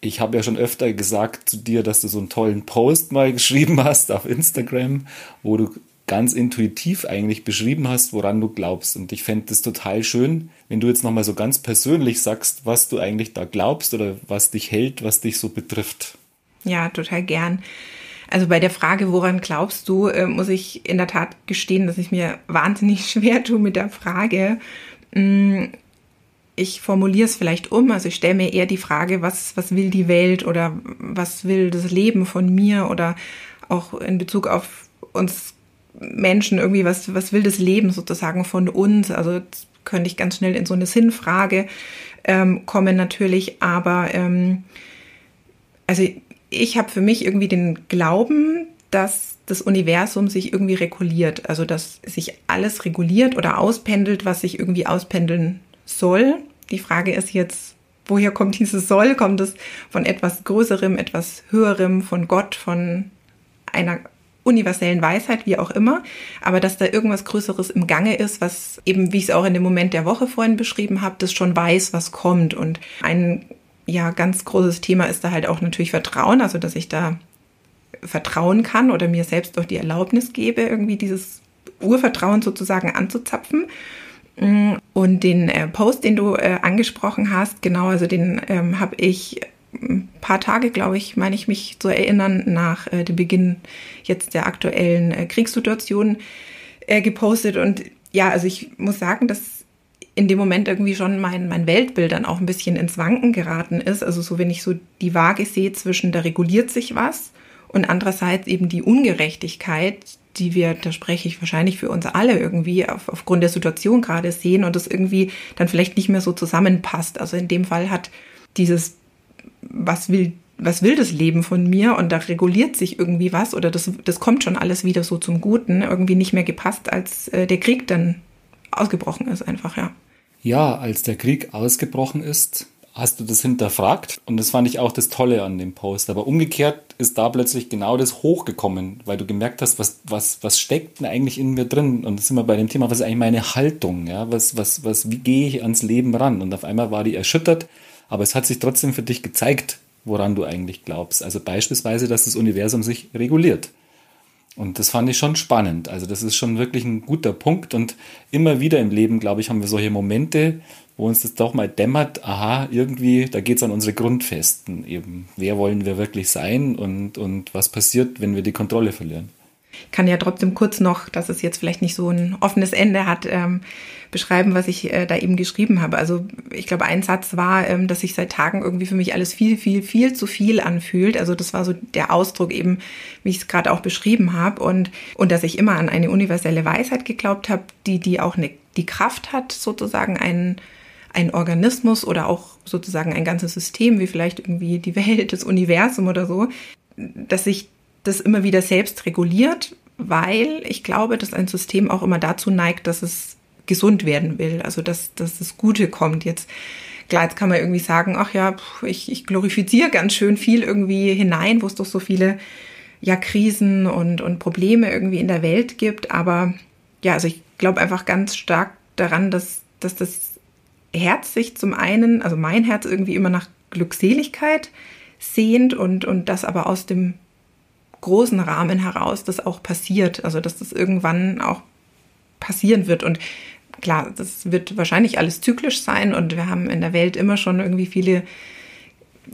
ich habe ja schon öfter gesagt zu dir, dass du so einen tollen Post mal geschrieben hast auf Instagram, wo du ganz intuitiv eigentlich beschrieben hast, woran du glaubst. Und ich fände es total schön, wenn du jetzt nochmal so ganz persönlich sagst, was du eigentlich da glaubst oder was dich hält, was dich so betrifft. Ja, total gern. Also bei der Frage, woran glaubst du, äh, muss ich in der Tat gestehen, dass ich mir wahnsinnig schwer tue mit der Frage. Mm, ich formuliere es vielleicht um, also ich stelle mir eher die Frage, was, was will die Welt oder was will das Leben von mir oder auch in Bezug auf uns Menschen irgendwie, was, was will das Leben sozusagen von uns? Also könnte ich ganz schnell in so eine Sinnfrage ähm, kommen natürlich, aber ähm, also ich habe für mich irgendwie den Glauben, dass das Universum sich irgendwie reguliert, also dass sich alles reguliert oder auspendelt, was sich irgendwie auspendeln soll. Die Frage ist jetzt, woher kommt dieses Soll? Kommt es von etwas Größerem, etwas Höherem, von Gott, von einer universellen Weisheit, wie auch immer, aber dass da irgendwas Größeres im Gange ist, was eben, wie ich es auch in dem Moment der Woche vorhin beschrieben habe, das schon weiß, was kommt. Und ein ja, ganz großes Thema ist da halt auch natürlich Vertrauen, also dass ich da vertrauen kann oder mir selbst auch die Erlaubnis gebe, irgendwie dieses Urvertrauen sozusagen anzuzapfen. Mm, und den äh, Post, den du äh, angesprochen hast, genau, also den ähm, habe ich ein paar Tage, glaube ich, meine ich mich zu erinnern, nach äh, dem Beginn jetzt der aktuellen äh, Kriegssituation äh, gepostet. Und ja, also ich muss sagen, dass in dem Moment irgendwie schon mein, mein Weltbild dann auch ein bisschen ins Wanken geraten ist. Also so, wenn ich so die Waage sehe zwischen, da reguliert sich was und andererseits eben die Ungerechtigkeit, die wir, da spreche ich wahrscheinlich für uns alle irgendwie auf, aufgrund der Situation gerade sehen und das irgendwie dann vielleicht nicht mehr so zusammenpasst. Also in dem Fall hat dieses, was will, was will das Leben von mir und da reguliert sich irgendwie was oder das, das kommt schon alles wieder so zum Guten, irgendwie nicht mehr gepasst, als äh, der Krieg dann ausgebrochen ist einfach, ja. Ja, als der Krieg ausgebrochen ist, hast du das hinterfragt und das fand ich auch das Tolle an dem Post. Aber umgekehrt ist da plötzlich genau das hochgekommen, weil du gemerkt hast, was, was, was steckt denn eigentlich in mir drin? Und das sind wir bei dem Thema, was ist eigentlich meine Haltung? Ja? Was, was, was, wie gehe ich ans Leben ran? Und auf einmal war die erschüttert, aber es hat sich trotzdem für dich gezeigt, woran du eigentlich glaubst. Also beispielsweise, dass das Universum sich reguliert. Und das fand ich schon spannend. Also das ist schon wirklich ein guter Punkt. Und immer wieder im Leben, glaube ich, haben wir solche Momente, wo uns das doch mal dämmert, aha, irgendwie, da geht es an unsere Grundfesten eben. Wer wollen wir wirklich sein und, und was passiert, wenn wir die Kontrolle verlieren? Kann ja trotzdem kurz noch, dass es jetzt vielleicht nicht so ein offenes Ende hat, ähm, beschreiben, was ich äh, da eben geschrieben habe. Also ich glaube, ein Satz war, ähm, dass sich seit Tagen irgendwie für mich alles viel, viel, viel zu viel anfühlt. Also das war so der Ausdruck eben, wie ich es gerade auch beschrieben habe. Und, und dass ich immer an eine universelle Weisheit geglaubt habe, die, die auch eine, die Kraft hat, sozusagen einen ein Organismus oder auch sozusagen ein ganzes System, wie vielleicht irgendwie die Welt, das Universum oder so, dass sich das immer wieder selbst reguliert, weil ich glaube, dass ein System auch immer dazu neigt, dass es gesund werden will, also dass, dass das Gute kommt. Jetzt, klar, jetzt kann man irgendwie sagen, ach ja, ich, ich glorifiziere ganz schön viel irgendwie hinein, wo es doch so viele ja, Krisen und, und Probleme irgendwie in der Welt gibt. Aber ja, also ich glaube einfach ganz stark daran, dass, dass das Herz sich zum einen, also mein Herz irgendwie immer nach Glückseligkeit sehnt und, und das aber aus dem großen Rahmen heraus das auch passiert. Also dass das irgendwann auch passieren wird. Und klar, das wird wahrscheinlich alles zyklisch sein und wir haben in der Welt immer schon irgendwie viele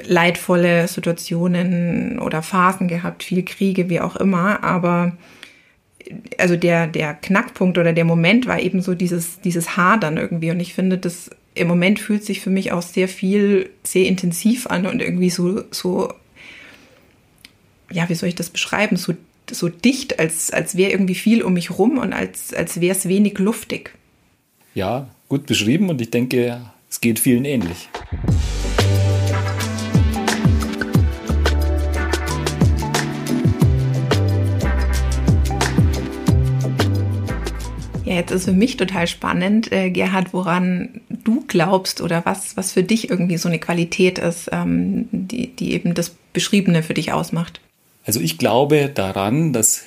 leidvolle Situationen oder Phasen gehabt, viel Kriege, wie auch immer. Aber also der, der Knackpunkt oder der Moment war eben so dieses, dieses Hadern irgendwie. Und ich finde, das im Moment fühlt sich für mich auch sehr viel, sehr intensiv an und irgendwie so, so ja, wie soll ich das beschreiben, so, so dicht, als, als wäre irgendwie viel um mich rum und als, als wäre es wenig luftig. Ja, gut beschrieben und ich denke, es geht vielen ähnlich. Ja, jetzt ist für mich total spannend, äh, Gerhard, woran du glaubst oder was, was für dich irgendwie so eine Qualität ist, ähm, die, die eben das Beschriebene für dich ausmacht. Also ich glaube daran, dass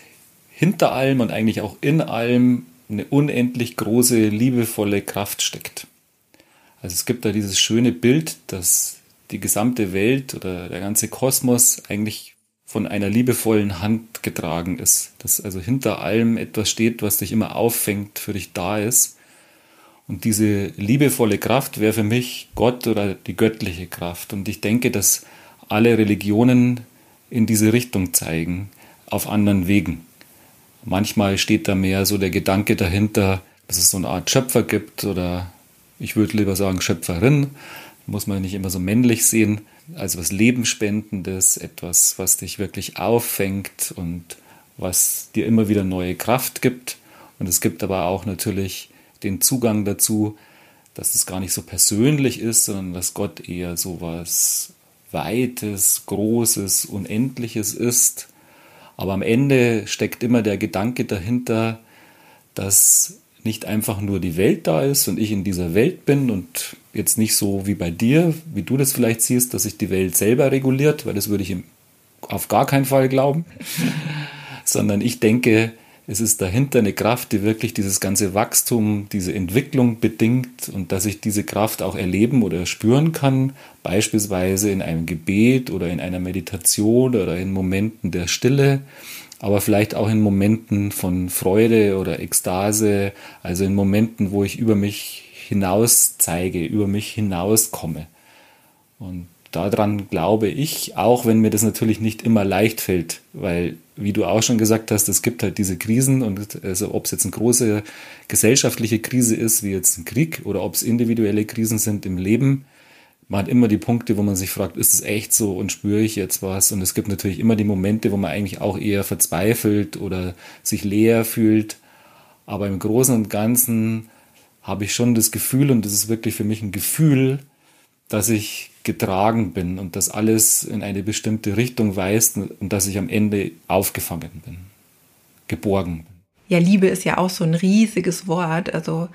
hinter allem und eigentlich auch in allem eine unendlich große, liebevolle Kraft steckt. Also es gibt da dieses schöne Bild, dass die gesamte Welt oder der ganze Kosmos eigentlich von einer liebevollen Hand getragen ist. Dass also hinter allem etwas steht, was dich immer auffängt, für dich da ist. Und diese liebevolle Kraft wäre für mich Gott oder die göttliche Kraft. Und ich denke, dass alle Religionen in diese Richtung zeigen, auf anderen Wegen. Manchmal steht da mehr so der Gedanke dahinter, dass es so eine Art Schöpfer gibt oder ich würde lieber sagen Schöpferin, muss man nicht immer so männlich sehen, als was Lebensspendendes, etwas, was dich wirklich auffängt und was dir immer wieder neue Kraft gibt. Und es gibt aber auch natürlich den Zugang dazu, dass es gar nicht so persönlich ist, sondern dass Gott eher sowas Weites, Großes, Unendliches ist. Aber am Ende steckt immer der Gedanke dahinter, dass nicht einfach nur die Welt da ist und ich in dieser Welt bin und jetzt nicht so wie bei dir, wie du das vielleicht siehst, dass sich die Welt selber reguliert, weil das würde ich auf gar keinen Fall glauben, sondern ich denke, es ist dahinter eine Kraft, die wirklich dieses ganze Wachstum, diese Entwicklung bedingt und dass ich diese Kraft auch erleben oder spüren kann, beispielsweise in einem Gebet oder in einer Meditation oder in Momenten der Stille, aber vielleicht auch in Momenten von Freude oder Ekstase, also in Momenten, wo ich über mich hinaus zeige, über mich hinauskomme. Und daran glaube ich, auch wenn mir das natürlich nicht immer leicht fällt, weil, wie du auch schon gesagt hast, es gibt halt diese Krisen und also ob es jetzt eine große gesellschaftliche Krise ist, wie jetzt ein Krieg, oder ob es individuelle Krisen sind im Leben, man hat immer die Punkte, wo man sich fragt, ist es echt so und spüre ich jetzt was? Und es gibt natürlich immer die Momente, wo man eigentlich auch eher verzweifelt oder sich leer fühlt. Aber im Großen und Ganzen habe ich schon das Gefühl, und das ist wirklich für mich ein Gefühl, dass ich getragen bin und dass alles in eine bestimmte Richtung weist und dass ich am Ende aufgefangen bin, geborgen bin. Ja, Liebe ist ja auch so ein riesiges Wort. Also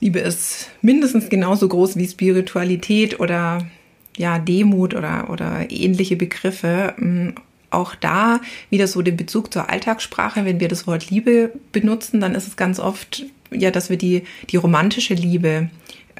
Liebe ist mindestens genauso groß wie Spiritualität oder ja, Demut oder, oder ähnliche Begriffe. Mm, auch da wieder so den Bezug zur Alltagssprache. Wenn wir das Wort Liebe benutzen, dann ist es ganz oft ja, dass wir die, die romantische Liebe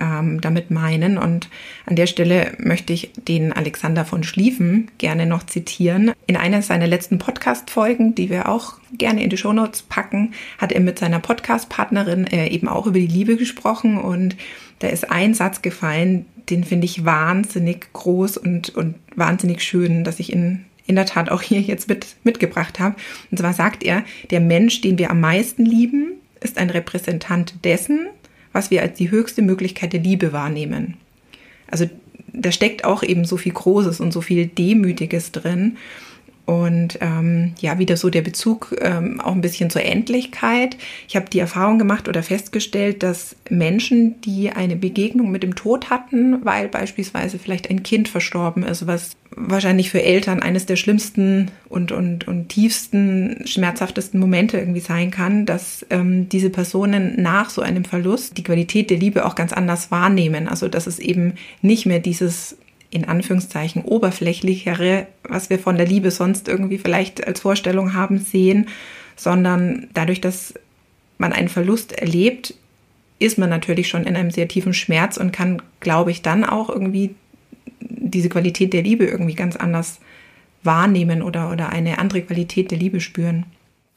ähm, damit meinen. Und an der Stelle möchte ich den Alexander von Schlieffen gerne noch zitieren. In einer seiner letzten Podcast-Folgen, die wir auch gerne in die Shownotes packen, hat er mit seiner Podcast-Partnerin äh, eben auch über die Liebe gesprochen. Und da ist ein Satz gefallen, den finde ich wahnsinnig groß und, und wahnsinnig schön, dass ich ihn in der Tat auch hier jetzt mit, mitgebracht habe. Und zwar sagt er, der Mensch, den wir am meisten lieben, ist ein Repräsentant dessen, was wir als die höchste Möglichkeit der Liebe wahrnehmen. Also da steckt auch eben so viel Großes und so viel Demütiges drin. Und ähm, ja, wieder so der Bezug ähm, auch ein bisschen zur Endlichkeit. Ich habe die Erfahrung gemacht oder festgestellt, dass Menschen, die eine Begegnung mit dem Tod hatten, weil beispielsweise vielleicht ein Kind verstorben ist, was wahrscheinlich für Eltern eines der schlimmsten und, und, und tiefsten, schmerzhaftesten Momente irgendwie sein kann, dass ähm, diese Personen nach so einem Verlust die Qualität der Liebe auch ganz anders wahrnehmen. Also dass es eben nicht mehr dieses in Anführungszeichen oberflächlichere, was wir von der Liebe sonst irgendwie vielleicht als Vorstellung haben, sehen, sondern dadurch, dass man einen Verlust erlebt, ist man natürlich schon in einem sehr tiefen Schmerz und kann, glaube ich, dann auch irgendwie diese Qualität der Liebe irgendwie ganz anders wahrnehmen oder, oder eine andere Qualität der Liebe spüren.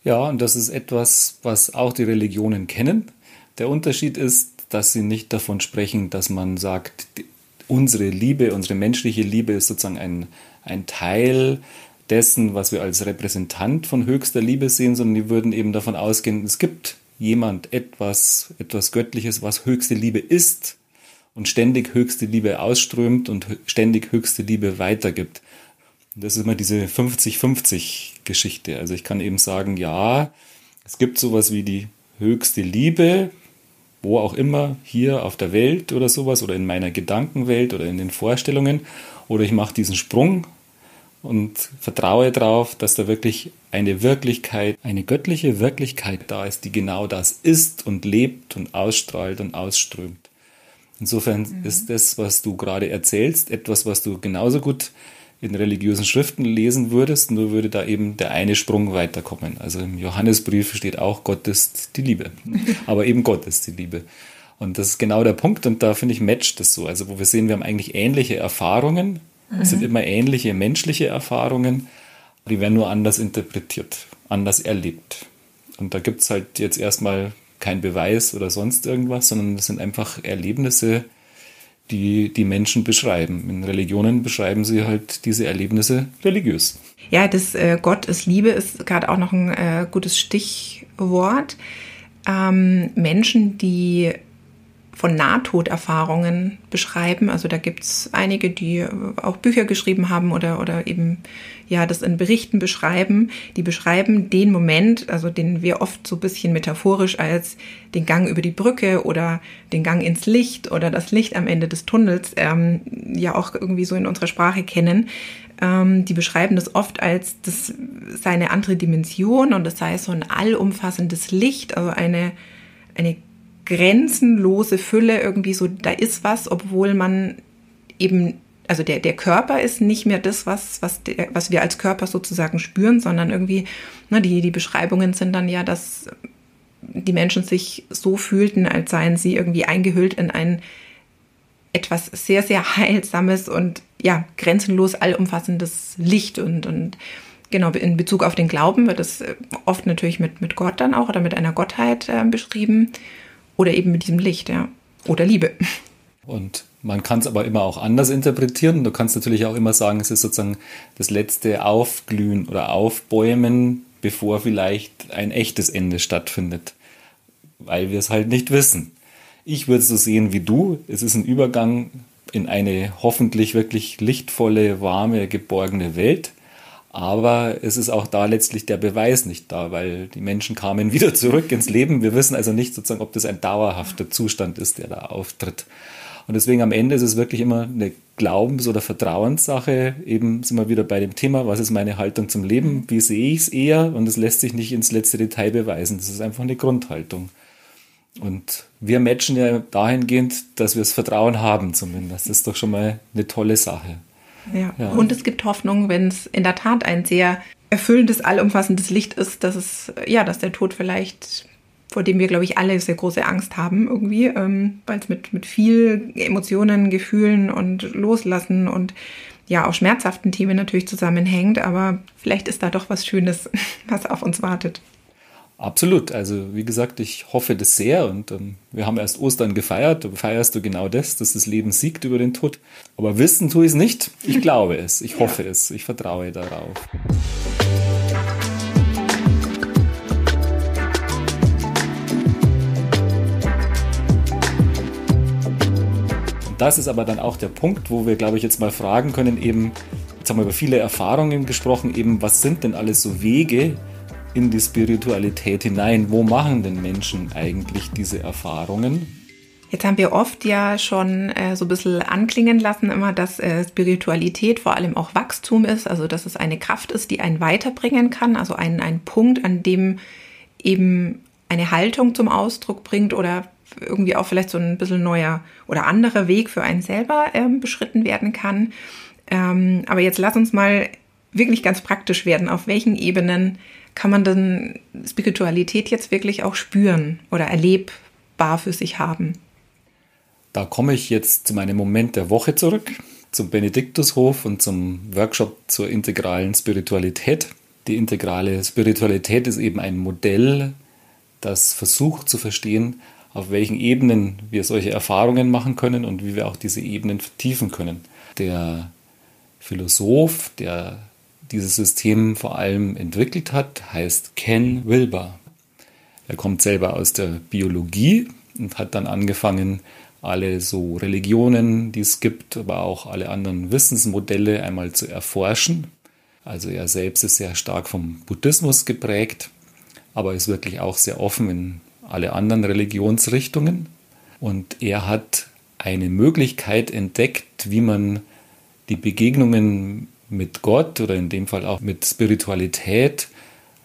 Ja, und das ist etwas, was auch die Religionen kennen. Der Unterschied ist, dass sie nicht davon sprechen, dass man sagt, unsere Liebe, unsere menschliche Liebe ist sozusagen ein, ein Teil dessen, was wir als Repräsentant von höchster Liebe sehen, sondern die würden eben davon ausgehen, es gibt jemand, etwas, etwas Göttliches, was höchste Liebe ist und ständig höchste Liebe ausströmt und ständig höchste Liebe weitergibt. Und das ist immer diese 50-50 Geschichte. Also ich kann eben sagen, ja, es gibt sowas wie die höchste Liebe, wo auch immer, hier auf der Welt oder sowas oder in meiner Gedankenwelt oder in den Vorstellungen. Oder ich mache diesen Sprung und vertraue darauf, dass da wirklich eine Wirklichkeit, eine göttliche Wirklichkeit da ist, die genau das ist und lebt und ausstrahlt und ausströmt. Insofern mhm. ist das, was du gerade erzählst, etwas, was du genauso gut in religiösen Schriften lesen würdest, nur würde da eben der eine Sprung weiterkommen. Also im Johannesbrief steht auch, Gott ist die Liebe. Aber eben Gott ist die Liebe. Und das ist genau der Punkt und da finde ich matcht das so. Also wo wir sehen, wir haben eigentlich ähnliche Erfahrungen. Mhm. Es sind immer ähnliche menschliche Erfahrungen, die werden nur anders interpretiert, anders erlebt. Und da gibt es halt jetzt erstmal kein Beweis oder sonst irgendwas, sondern es sind einfach Erlebnisse, die die Menschen beschreiben. In Religionen beschreiben sie halt diese Erlebnisse religiös. Ja, das äh, Gott ist Liebe ist gerade auch noch ein äh, gutes Stichwort. Ähm, Menschen, die von Nahtoderfahrungen beschreiben. Also da gibt's einige, die auch Bücher geschrieben haben oder, oder eben ja das in Berichten beschreiben. Die beschreiben den Moment, also den wir oft so ein bisschen metaphorisch als den Gang über die Brücke oder den Gang ins Licht oder das Licht am Ende des Tunnels ähm, ja auch irgendwie so in unserer Sprache kennen. Ähm, die beschreiben das oft als das sei eine andere Dimension und das sei so ein allumfassendes Licht, also eine eine grenzenlose Fülle irgendwie so, da ist was, obwohl man eben, also der, der Körper ist nicht mehr das, was, was, der, was wir als Körper sozusagen spüren, sondern irgendwie, ne, die, die Beschreibungen sind dann ja, dass die Menschen sich so fühlten, als seien sie irgendwie eingehüllt in ein etwas sehr, sehr heilsames und ja, grenzenlos allumfassendes Licht und, und genau, in Bezug auf den Glauben wird es oft natürlich mit, mit Gott dann auch oder mit einer Gottheit äh, beschrieben. Oder eben mit diesem Licht, ja. Oder Liebe. Und man kann es aber immer auch anders interpretieren. Du kannst natürlich auch immer sagen, es ist sozusagen das letzte Aufglühen oder Aufbäumen, bevor vielleicht ein echtes Ende stattfindet. Weil wir es halt nicht wissen. Ich würde es so sehen wie du. Es ist ein Übergang in eine hoffentlich wirklich lichtvolle, warme, geborgene Welt. Aber es ist auch da letztlich der Beweis nicht da, weil die Menschen kamen wieder zurück ins Leben. Wir wissen also nicht sozusagen, ob das ein dauerhafter Zustand ist, der da auftritt. Und deswegen am Ende ist es wirklich immer eine Glaubens- oder Vertrauenssache. Eben sind wir wieder bei dem Thema, was ist meine Haltung zum Leben? Wie sehe ich es eher? Und es lässt sich nicht ins letzte Detail beweisen. Das ist einfach eine Grundhaltung. Und wir matchen ja dahingehend, dass wir das Vertrauen haben zumindest. Das ist doch schon mal eine tolle Sache. Ja. ja. Und es gibt Hoffnung, wenn es in der Tat ein sehr erfüllendes, allumfassendes Licht ist, dass es, ja, dass der Tod vielleicht, vor dem wir, glaube ich, alle sehr große Angst haben, irgendwie, ähm, weil es mit, mit viel Emotionen, Gefühlen und Loslassen und ja, auch schmerzhaften Themen natürlich zusammenhängt, aber vielleicht ist da doch was Schönes, was auf uns wartet. Absolut. Also wie gesagt, ich hoffe das sehr und ähm, wir haben erst Ostern gefeiert. Da feierst du genau das, dass das Leben siegt über den Tod. Aber wissen tue ich es nicht. Ich glaube es. Ich hoffe ja. es. Ich vertraue darauf. Und das ist aber dann auch der Punkt, wo wir, glaube ich, jetzt mal fragen können, eben, jetzt haben wir über viele Erfahrungen gesprochen, eben, was sind denn alles so Wege, in die Spiritualität hinein. Wo machen denn Menschen eigentlich diese Erfahrungen? Jetzt haben wir oft ja schon äh, so ein bisschen anklingen lassen, immer, dass äh, Spiritualität vor allem auch Wachstum ist, also dass es eine Kraft ist, die einen weiterbringen kann, also ein, ein Punkt, an dem eben eine Haltung zum Ausdruck bringt oder irgendwie auch vielleicht so ein bisschen neuer oder anderer Weg für einen selber ähm, beschritten werden kann. Ähm, aber jetzt lass uns mal wirklich ganz praktisch werden. Auf welchen Ebenen kann man dann Spiritualität jetzt wirklich auch spüren oder erlebbar für sich haben? Da komme ich jetzt zu meinem Moment der Woche zurück, zum Benediktushof und zum Workshop zur integralen Spiritualität. Die integrale Spiritualität ist eben ein Modell, das versucht zu verstehen, auf welchen Ebenen wir solche Erfahrungen machen können und wie wir auch diese Ebenen vertiefen können. Der Philosoph, der dieses System vor allem entwickelt hat, heißt Ken Wilber. Er kommt selber aus der Biologie und hat dann angefangen, alle so Religionen, die es gibt, aber auch alle anderen Wissensmodelle einmal zu erforschen. Also er selbst ist sehr stark vom Buddhismus geprägt, aber ist wirklich auch sehr offen in alle anderen Religionsrichtungen. Und er hat eine Möglichkeit entdeckt, wie man die Begegnungen mit Gott oder in dem Fall auch mit Spiritualität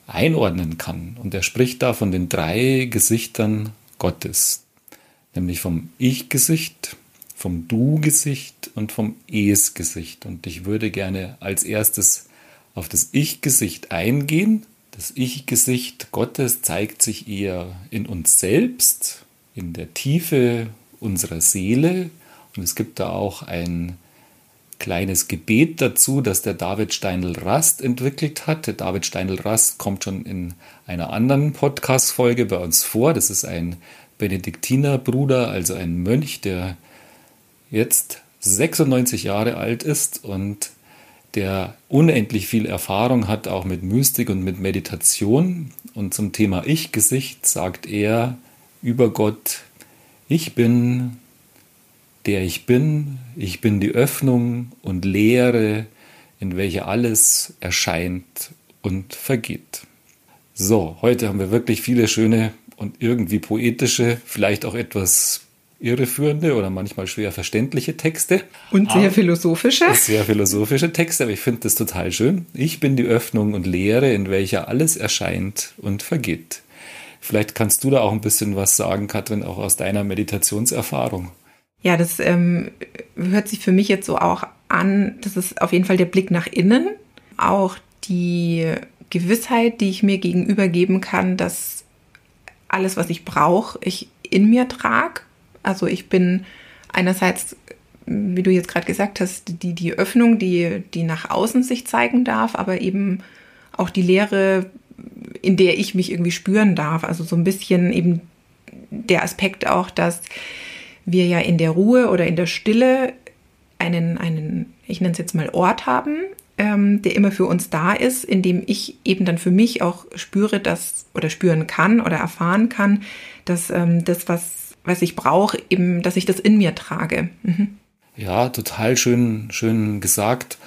einordnen kann. Und er spricht da von den drei Gesichtern Gottes, nämlich vom Ich-Gesicht, vom Du-Gesicht und vom Es-Gesicht. Und ich würde gerne als erstes auf das Ich-Gesicht eingehen. Das Ich-Gesicht Gottes zeigt sich eher in uns selbst, in der Tiefe unserer Seele. Und es gibt da auch ein kleines Gebet dazu, das der David Steinl-Rast entwickelt hat. Der David Steinl-Rast kommt schon in einer anderen Podcast-Folge bei uns vor. Das ist ein Benediktinerbruder, also ein Mönch, der jetzt 96 Jahre alt ist und der unendlich viel Erfahrung hat, auch mit Mystik und mit Meditation. Und zum Thema Ich-Gesicht sagt er über Gott, ich bin der ich bin, ich bin die Öffnung und Leere, in welcher alles erscheint und vergeht. So, heute haben wir wirklich viele schöne und irgendwie poetische, vielleicht auch etwas irreführende oder manchmal schwer verständliche Texte. Und sehr philosophische. Sehr philosophische Texte, aber ich finde das total schön. Ich bin die Öffnung und Leere, in welcher alles erscheint und vergeht. Vielleicht kannst du da auch ein bisschen was sagen, Katrin, auch aus deiner Meditationserfahrung. Ja, das ähm, hört sich für mich jetzt so auch an, das ist auf jeden Fall der Blick nach innen, auch die Gewissheit, die ich mir gegenüber geben kann, dass alles, was ich brauche, ich in mir trage. Also ich bin einerseits, wie du jetzt gerade gesagt hast, die, die Öffnung, die, die nach außen sich zeigen darf, aber eben auch die Leere, in der ich mich irgendwie spüren darf. Also so ein bisschen eben der Aspekt auch, dass wir ja in der Ruhe oder in der Stille einen, einen ich nenne es jetzt mal Ort haben, ähm, der immer für uns da ist, in dem ich eben dann für mich auch spüre, dass oder spüren kann oder erfahren kann, dass ähm, das, was, was ich brauche, eben, dass ich das in mir trage. Mhm. Ja, total schön, schön gesagt.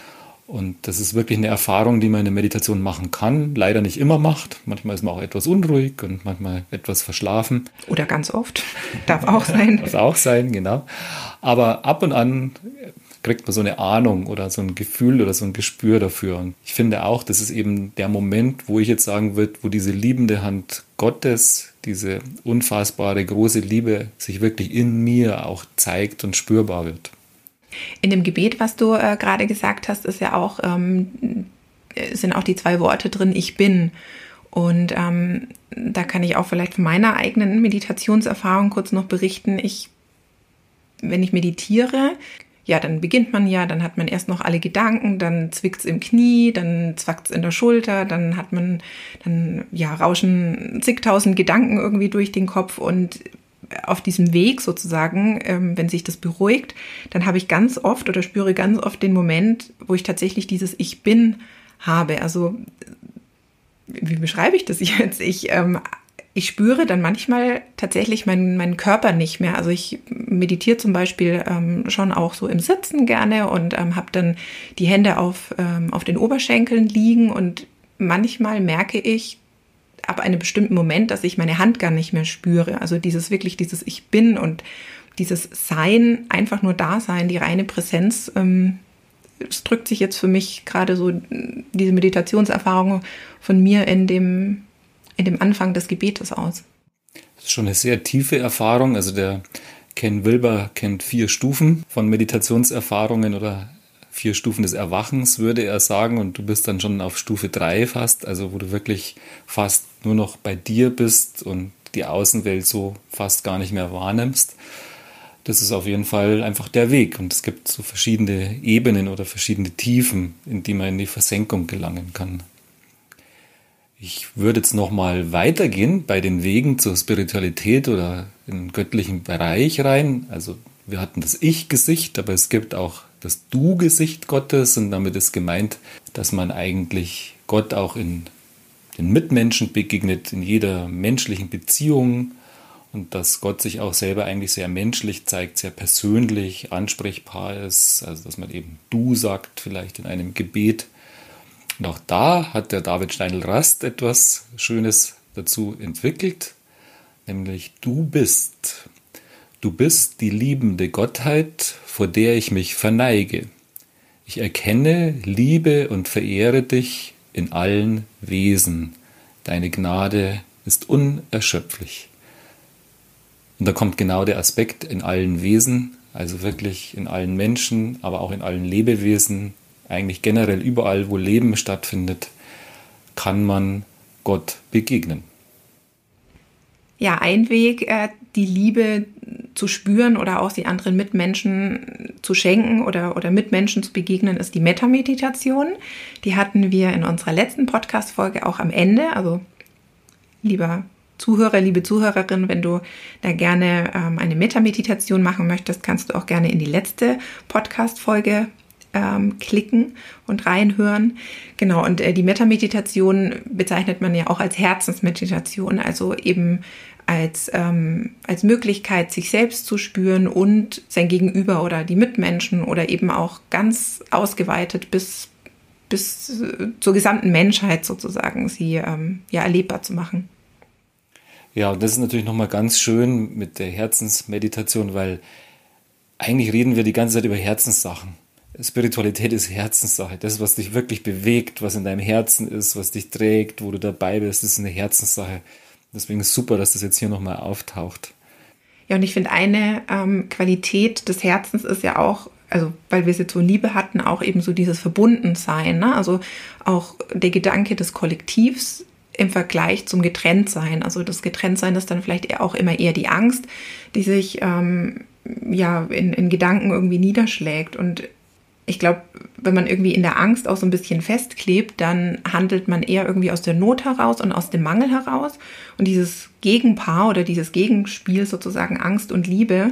Und das ist wirklich eine Erfahrung, die man in der Meditation machen kann, leider nicht immer macht. Manchmal ist man auch etwas unruhig und manchmal etwas verschlafen. Oder ganz oft. Darf auch sein. Darf auch sein, genau. Aber ab und an kriegt man so eine Ahnung oder so ein Gefühl oder so ein Gespür dafür. Und ich finde auch, das ist eben der Moment, wo ich jetzt sagen würde, wo diese liebende Hand Gottes diese unfassbare große Liebe sich wirklich in mir auch zeigt und spürbar wird. In dem Gebet, was du äh, gerade gesagt hast, ist ja auch, ähm, sind auch die zwei Worte drin, ich bin. Und ähm, da kann ich auch vielleicht von meiner eigenen Meditationserfahrung kurz noch berichten. Ich, wenn ich meditiere, ja, dann beginnt man ja, dann hat man erst noch alle Gedanken, dann zwickt's im Knie, dann zwackt's in der Schulter, dann hat man, dann ja, rauschen zigtausend Gedanken irgendwie durch den Kopf und auf diesem Weg sozusagen, ähm, wenn sich das beruhigt, dann habe ich ganz oft oder spüre ganz oft den Moment, wo ich tatsächlich dieses Ich bin habe. Also wie beschreibe ich das jetzt? Ich ähm, ich spüre dann manchmal tatsächlich meinen, meinen Körper nicht mehr. Also ich meditiere zum Beispiel ähm, schon auch so im Sitzen gerne und ähm, habe dann die Hände auf, ähm, auf den Oberschenkeln liegen und manchmal merke ich ab einem bestimmten Moment, dass ich meine Hand gar nicht mehr spüre. Also dieses wirklich, dieses Ich bin und dieses Sein, einfach nur da sein, die reine Präsenz, ähm, es drückt sich jetzt für mich gerade so diese Meditationserfahrung von mir in dem in dem Anfang des Gebetes aus. Das ist schon eine sehr tiefe Erfahrung. Also der Ken Wilber kennt vier Stufen von Meditationserfahrungen oder vier Stufen des Erwachens, würde er sagen. Und du bist dann schon auf Stufe drei fast, also wo du wirklich fast nur noch bei dir bist und die Außenwelt so fast gar nicht mehr wahrnimmst. Das ist auf jeden Fall einfach der Weg. Und es gibt so verschiedene Ebenen oder verschiedene Tiefen, in die man in die Versenkung gelangen kann. Ich würde jetzt nochmal weitergehen bei den Wegen zur Spiritualität oder in den göttlichen Bereich rein. Also wir hatten das Ich-Gesicht, aber es gibt auch das Du-Gesicht Gottes und damit ist gemeint, dass man eigentlich Gott auch in den Mitmenschen begegnet, in jeder menschlichen Beziehung und dass Gott sich auch selber eigentlich sehr menschlich zeigt, sehr persönlich, ansprechbar ist, also dass man eben Du sagt, vielleicht in einem Gebet und auch da hat der David Steindl-Rast etwas Schönes dazu entwickelt, nämlich du bist. Du bist die liebende Gottheit, vor der ich mich verneige. Ich erkenne, liebe und verehre dich in allen Wesen. Deine Gnade ist unerschöpflich. Und da kommt genau der Aspekt in allen Wesen, also wirklich in allen Menschen, aber auch in allen Lebewesen, eigentlich generell überall, wo Leben stattfindet, kann man Gott begegnen. Ja, ein Weg, äh, die Liebe zu spüren oder auch die anderen Mitmenschen zu schenken oder, oder Mitmenschen zu begegnen, ist die Metameditation. Die hatten wir in unserer letzten Podcast-Folge auch am Ende. Also, lieber Zuhörer, liebe Zuhörerin, wenn du da gerne ähm, eine Metameditation machen möchtest, kannst du auch gerne in die letzte Podcast-Folge ähm, klicken und reinhören. Genau, und äh, die Metameditation bezeichnet man ja auch als Herzensmeditation, also eben als, ähm, als Möglichkeit, sich selbst zu spüren und sein Gegenüber oder die Mitmenschen oder eben auch ganz ausgeweitet bis, bis äh, zur gesamten Menschheit sozusagen sie ähm, ja erlebbar zu machen. Ja, und das ist natürlich nochmal ganz schön mit der Herzensmeditation, weil eigentlich reden wir die ganze Zeit über Herzenssachen. Spiritualität ist Herzenssache. Das, was dich wirklich bewegt, was in deinem Herzen ist, was dich trägt, wo du dabei bist, ist eine Herzenssache. Deswegen ist es super, dass das jetzt hier nochmal auftaucht. Ja, und ich finde, eine ähm, Qualität des Herzens ist ja auch, also weil wir es jetzt so Liebe hatten, auch eben so dieses Verbundensein. Ne? Also auch der Gedanke des Kollektivs im Vergleich zum Getrenntsein. Also das Getrenntsein ist dann vielleicht auch immer eher die Angst, die sich ähm, ja in, in Gedanken irgendwie niederschlägt. Und ich glaube, wenn man irgendwie in der Angst auch so ein bisschen festklebt, dann handelt man eher irgendwie aus der Not heraus und aus dem Mangel heraus. Und dieses Gegenpaar oder dieses Gegenspiel sozusagen Angst und Liebe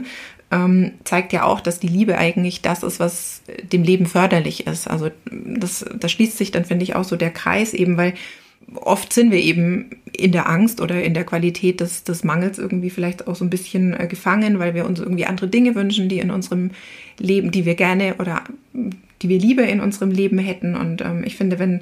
ähm, zeigt ja auch, dass die Liebe eigentlich das ist, was dem Leben förderlich ist. Also das, das schließt sich dann, finde ich, auch so der Kreis eben, weil oft sind wir eben in der Angst oder in der Qualität des, des Mangels irgendwie vielleicht auch so ein bisschen äh, gefangen, weil wir uns irgendwie andere Dinge wünschen, die in unserem Leben, die wir gerne oder die wir lieber in unserem Leben hätten. Und ähm, ich finde, wenn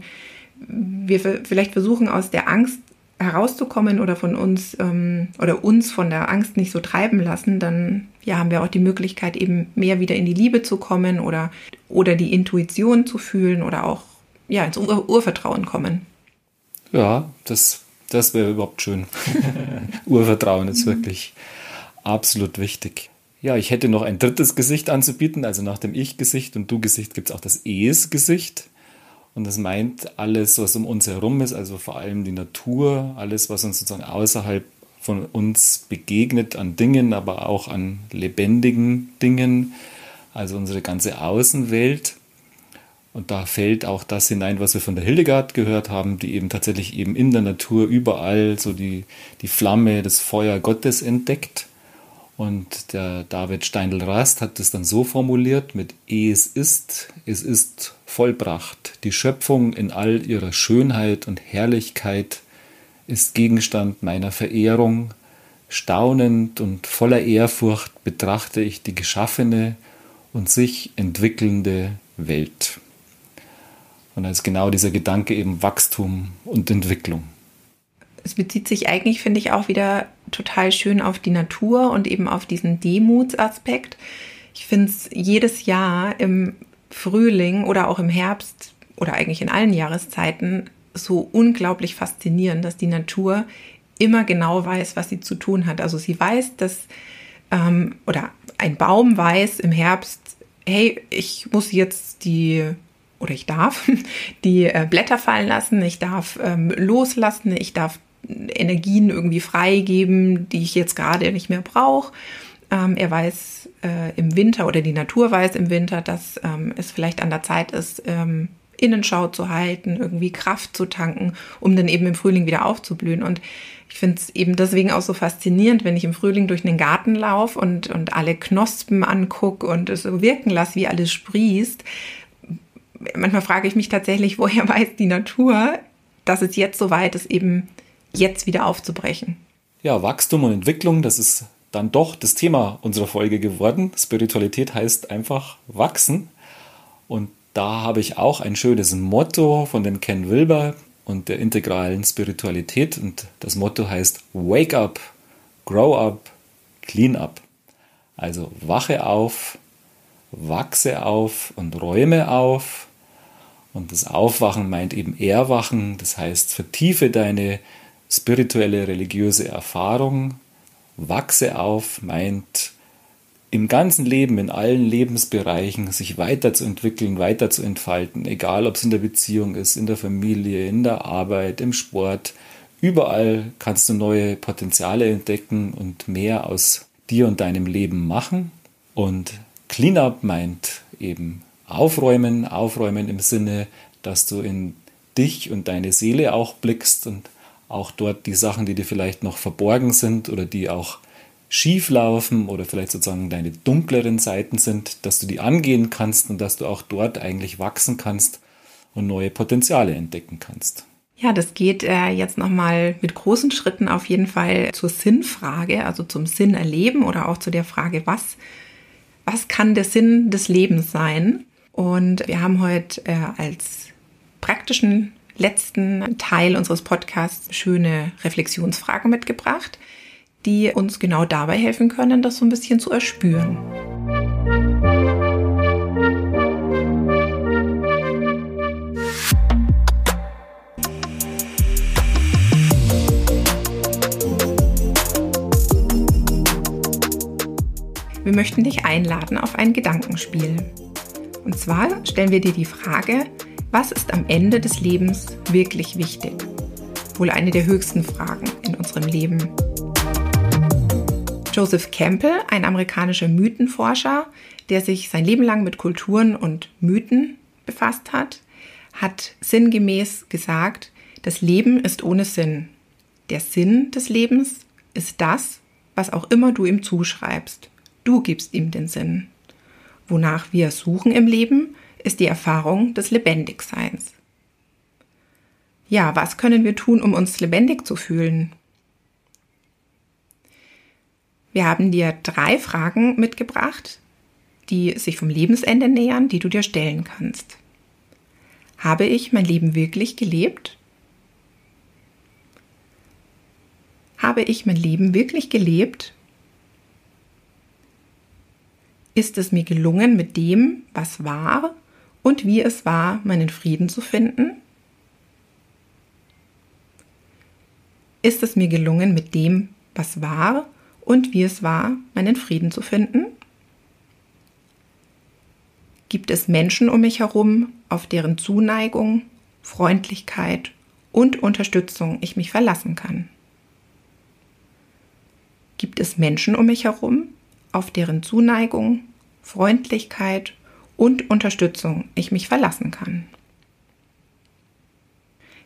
wir vielleicht versuchen, aus der Angst herauszukommen oder von uns ähm, oder uns von der Angst nicht so treiben lassen, dann ja, haben wir auch die Möglichkeit, eben mehr wieder in die Liebe zu kommen oder, oder die Intuition zu fühlen oder auch ja, ins Ur Urvertrauen kommen. Ja, das Das wäre überhaupt schön. Urvertrauen ist wirklich absolut wichtig. Ja, ich hätte noch ein drittes Gesicht anzubieten. Also nach dem Ich-Gesicht und Du-Gesicht gibt es auch das Es-Gesicht. Und das meint alles, was um uns herum ist, also vor allem die Natur, alles, was uns sozusagen außerhalb von uns begegnet an Dingen, aber auch an lebendigen Dingen, also unsere ganze Außenwelt. Und da fällt auch das hinein, was wir von der Hildegard gehört haben, die eben tatsächlich eben in der Natur überall so die, die Flamme, das Feuer Gottes entdeckt. Und der David Steindl-Rast hat es dann so formuliert mit Es ist, es ist vollbracht. Die Schöpfung in all ihrer Schönheit und Herrlichkeit ist Gegenstand meiner Verehrung. Staunend und voller Ehrfurcht betrachte ich die geschaffene und sich entwickelnde Welt. Und als genau dieser Gedanke eben Wachstum und Entwicklung. Es bezieht sich eigentlich, finde ich, auch wieder total schön auf die Natur und eben auf diesen Demutsaspekt. Ich finde es jedes Jahr im Frühling oder auch im Herbst oder eigentlich in allen Jahreszeiten so unglaublich faszinierend, dass die Natur immer genau weiß, was sie zu tun hat. Also sie weiß, dass, ähm, oder ein Baum weiß im Herbst, hey, ich muss jetzt die oder ich darf die äh, Blätter fallen lassen, ich darf ähm, loslassen, ich darf Energien irgendwie freigeben, die ich jetzt gerade nicht mehr brauche. Ähm, er weiß äh, im Winter oder die Natur weiß im Winter, dass ähm, es vielleicht an der Zeit ist, ähm, Innenschau zu halten, irgendwie Kraft zu tanken, um dann eben im Frühling wieder aufzublühen. Und ich finde es eben deswegen auch so faszinierend, wenn ich im Frühling durch den Garten laufe und, und alle Knospen angucke und es so wirken lasse, wie alles sprießt, manchmal frage ich mich tatsächlich, woher weiß die Natur, dass es jetzt so weit ist, eben jetzt wieder aufzubrechen. Ja, Wachstum und Entwicklung, das ist dann doch das Thema unserer Folge geworden. Spiritualität heißt einfach wachsen. Und da habe ich auch ein schönes Motto von den Ken Wilber und der integralen Spiritualität. Und das Motto heißt Wake up, Grow up, Clean up. Also wache auf, wachse auf und räume auf und das Aufwachen meint eben Erwachen, das heißt, vertiefe deine spirituelle, religiöse Erfahrung. Wachse auf meint im ganzen Leben, in allen Lebensbereichen, sich weiterzuentwickeln, weiterzuentfalten, egal ob es in der Beziehung ist, in der Familie, in der Arbeit, im Sport. Überall kannst du neue Potenziale entdecken und mehr aus dir und deinem Leben machen. Und Cleanup meint eben aufräumen, aufräumen im Sinne, dass du in dich und deine Seele auch blickst und auch dort die Sachen, die dir vielleicht noch verborgen sind oder die auch schief laufen oder vielleicht sozusagen deine dunkleren Seiten sind, dass du die angehen kannst und dass du auch dort eigentlich wachsen kannst und neue Potenziale entdecken kannst. Ja, das geht äh, jetzt nochmal mit großen Schritten auf jeden Fall zur Sinnfrage, also zum Sinn erleben oder auch zu der Frage, was, was kann der Sinn des Lebens sein? Und wir haben heute äh, als praktischen letzten Teil unseres Podcasts schöne Reflexionsfragen mitgebracht, die uns genau dabei helfen können, das so ein bisschen zu erspüren. Wir möchten dich einladen auf ein Gedankenspiel. Und zwar stellen wir dir die Frage, was ist am Ende des Lebens wirklich wichtig? Wohl eine der höchsten Fragen in unserem Leben. Joseph Campbell, ein amerikanischer Mythenforscher, der sich sein Leben lang mit Kulturen und Mythen befasst hat, hat sinngemäß gesagt, das Leben ist ohne Sinn. Der Sinn des Lebens ist das, was auch immer du ihm zuschreibst. Du gibst ihm den Sinn. Wonach wir suchen im Leben, ist die Erfahrung des Lebendigseins. Ja, was können wir tun, um uns lebendig zu fühlen? Wir haben dir drei Fragen mitgebracht, die sich vom Lebensende nähern, die du dir stellen kannst. Habe ich mein Leben wirklich gelebt? Habe ich mein Leben wirklich gelebt ist es mir gelungen, mit dem, was war und wie es war, meinen Frieden zu finden? Ist es mir gelungen, mit dem, was war und wie es war, meinen Frieden zu finden? Gibt es Menschen um mich herum, auf deren Zuneigung, Freundlichkeit und Unterstützung ich mich verlassen kann? Gibt es Menschen um mich herum, auf deren Zuneigung, Freundlichkeit und Unterstützung ich mich verlassen kann?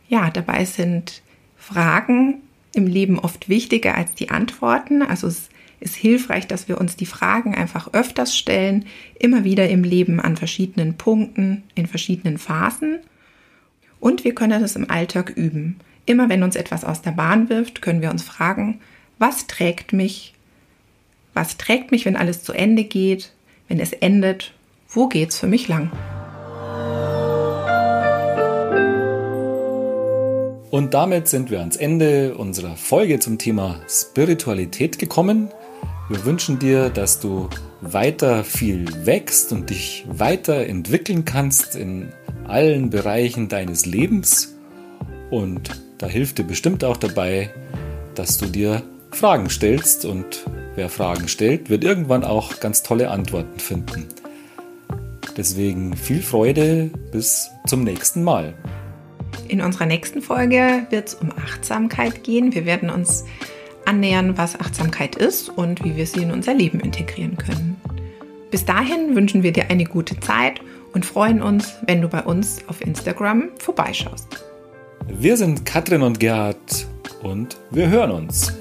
Ja, dabei sind Fragen im Leben oft wichtiger als die Antworten. Also es ist hilfreich, dass wir uns die Fragen einfach öfters stellen, immer wieder im Leben an verschiedenen Punkten, in verschiedenen Phasen. Und wir können es im Alltag üben. Immer wenn uns etwas aus der Bahn wirft, können wir uns fragen, was trägt mich? Was trägt mich, wenn alles zu Ende geht? Wenn es endet, wo geht's für mich lang? Und damit sind wir ans Ende unserer Folge zum Thema Spiritualität gekommen. Wir wünschen dir, dass du weiter viel wächst und dich weiterentwickeln kannst in allen Bereichen deines Lebens. Und da hilft dir bestimmt auch dabei, dass du dir Fragen stellst. Und wer Fragen stellt, wird irgendwann auch ganz tolle Antworten finden. Deswegen viel Freude, bis zum nächsten Mal. In unserer nächsten Folge wird es um Achtsamkeit gehen. Wir werden uns annähern, was Achtsamkeit ist und wie wir sie in unser Leben integrieren können. Bis dahin wünschen wir dir eine gute Zeit und freuen uns, wenn du bei uns auf Instagram vorbeischaust. Wir sind Katrin und Gerhard und wir hören uns.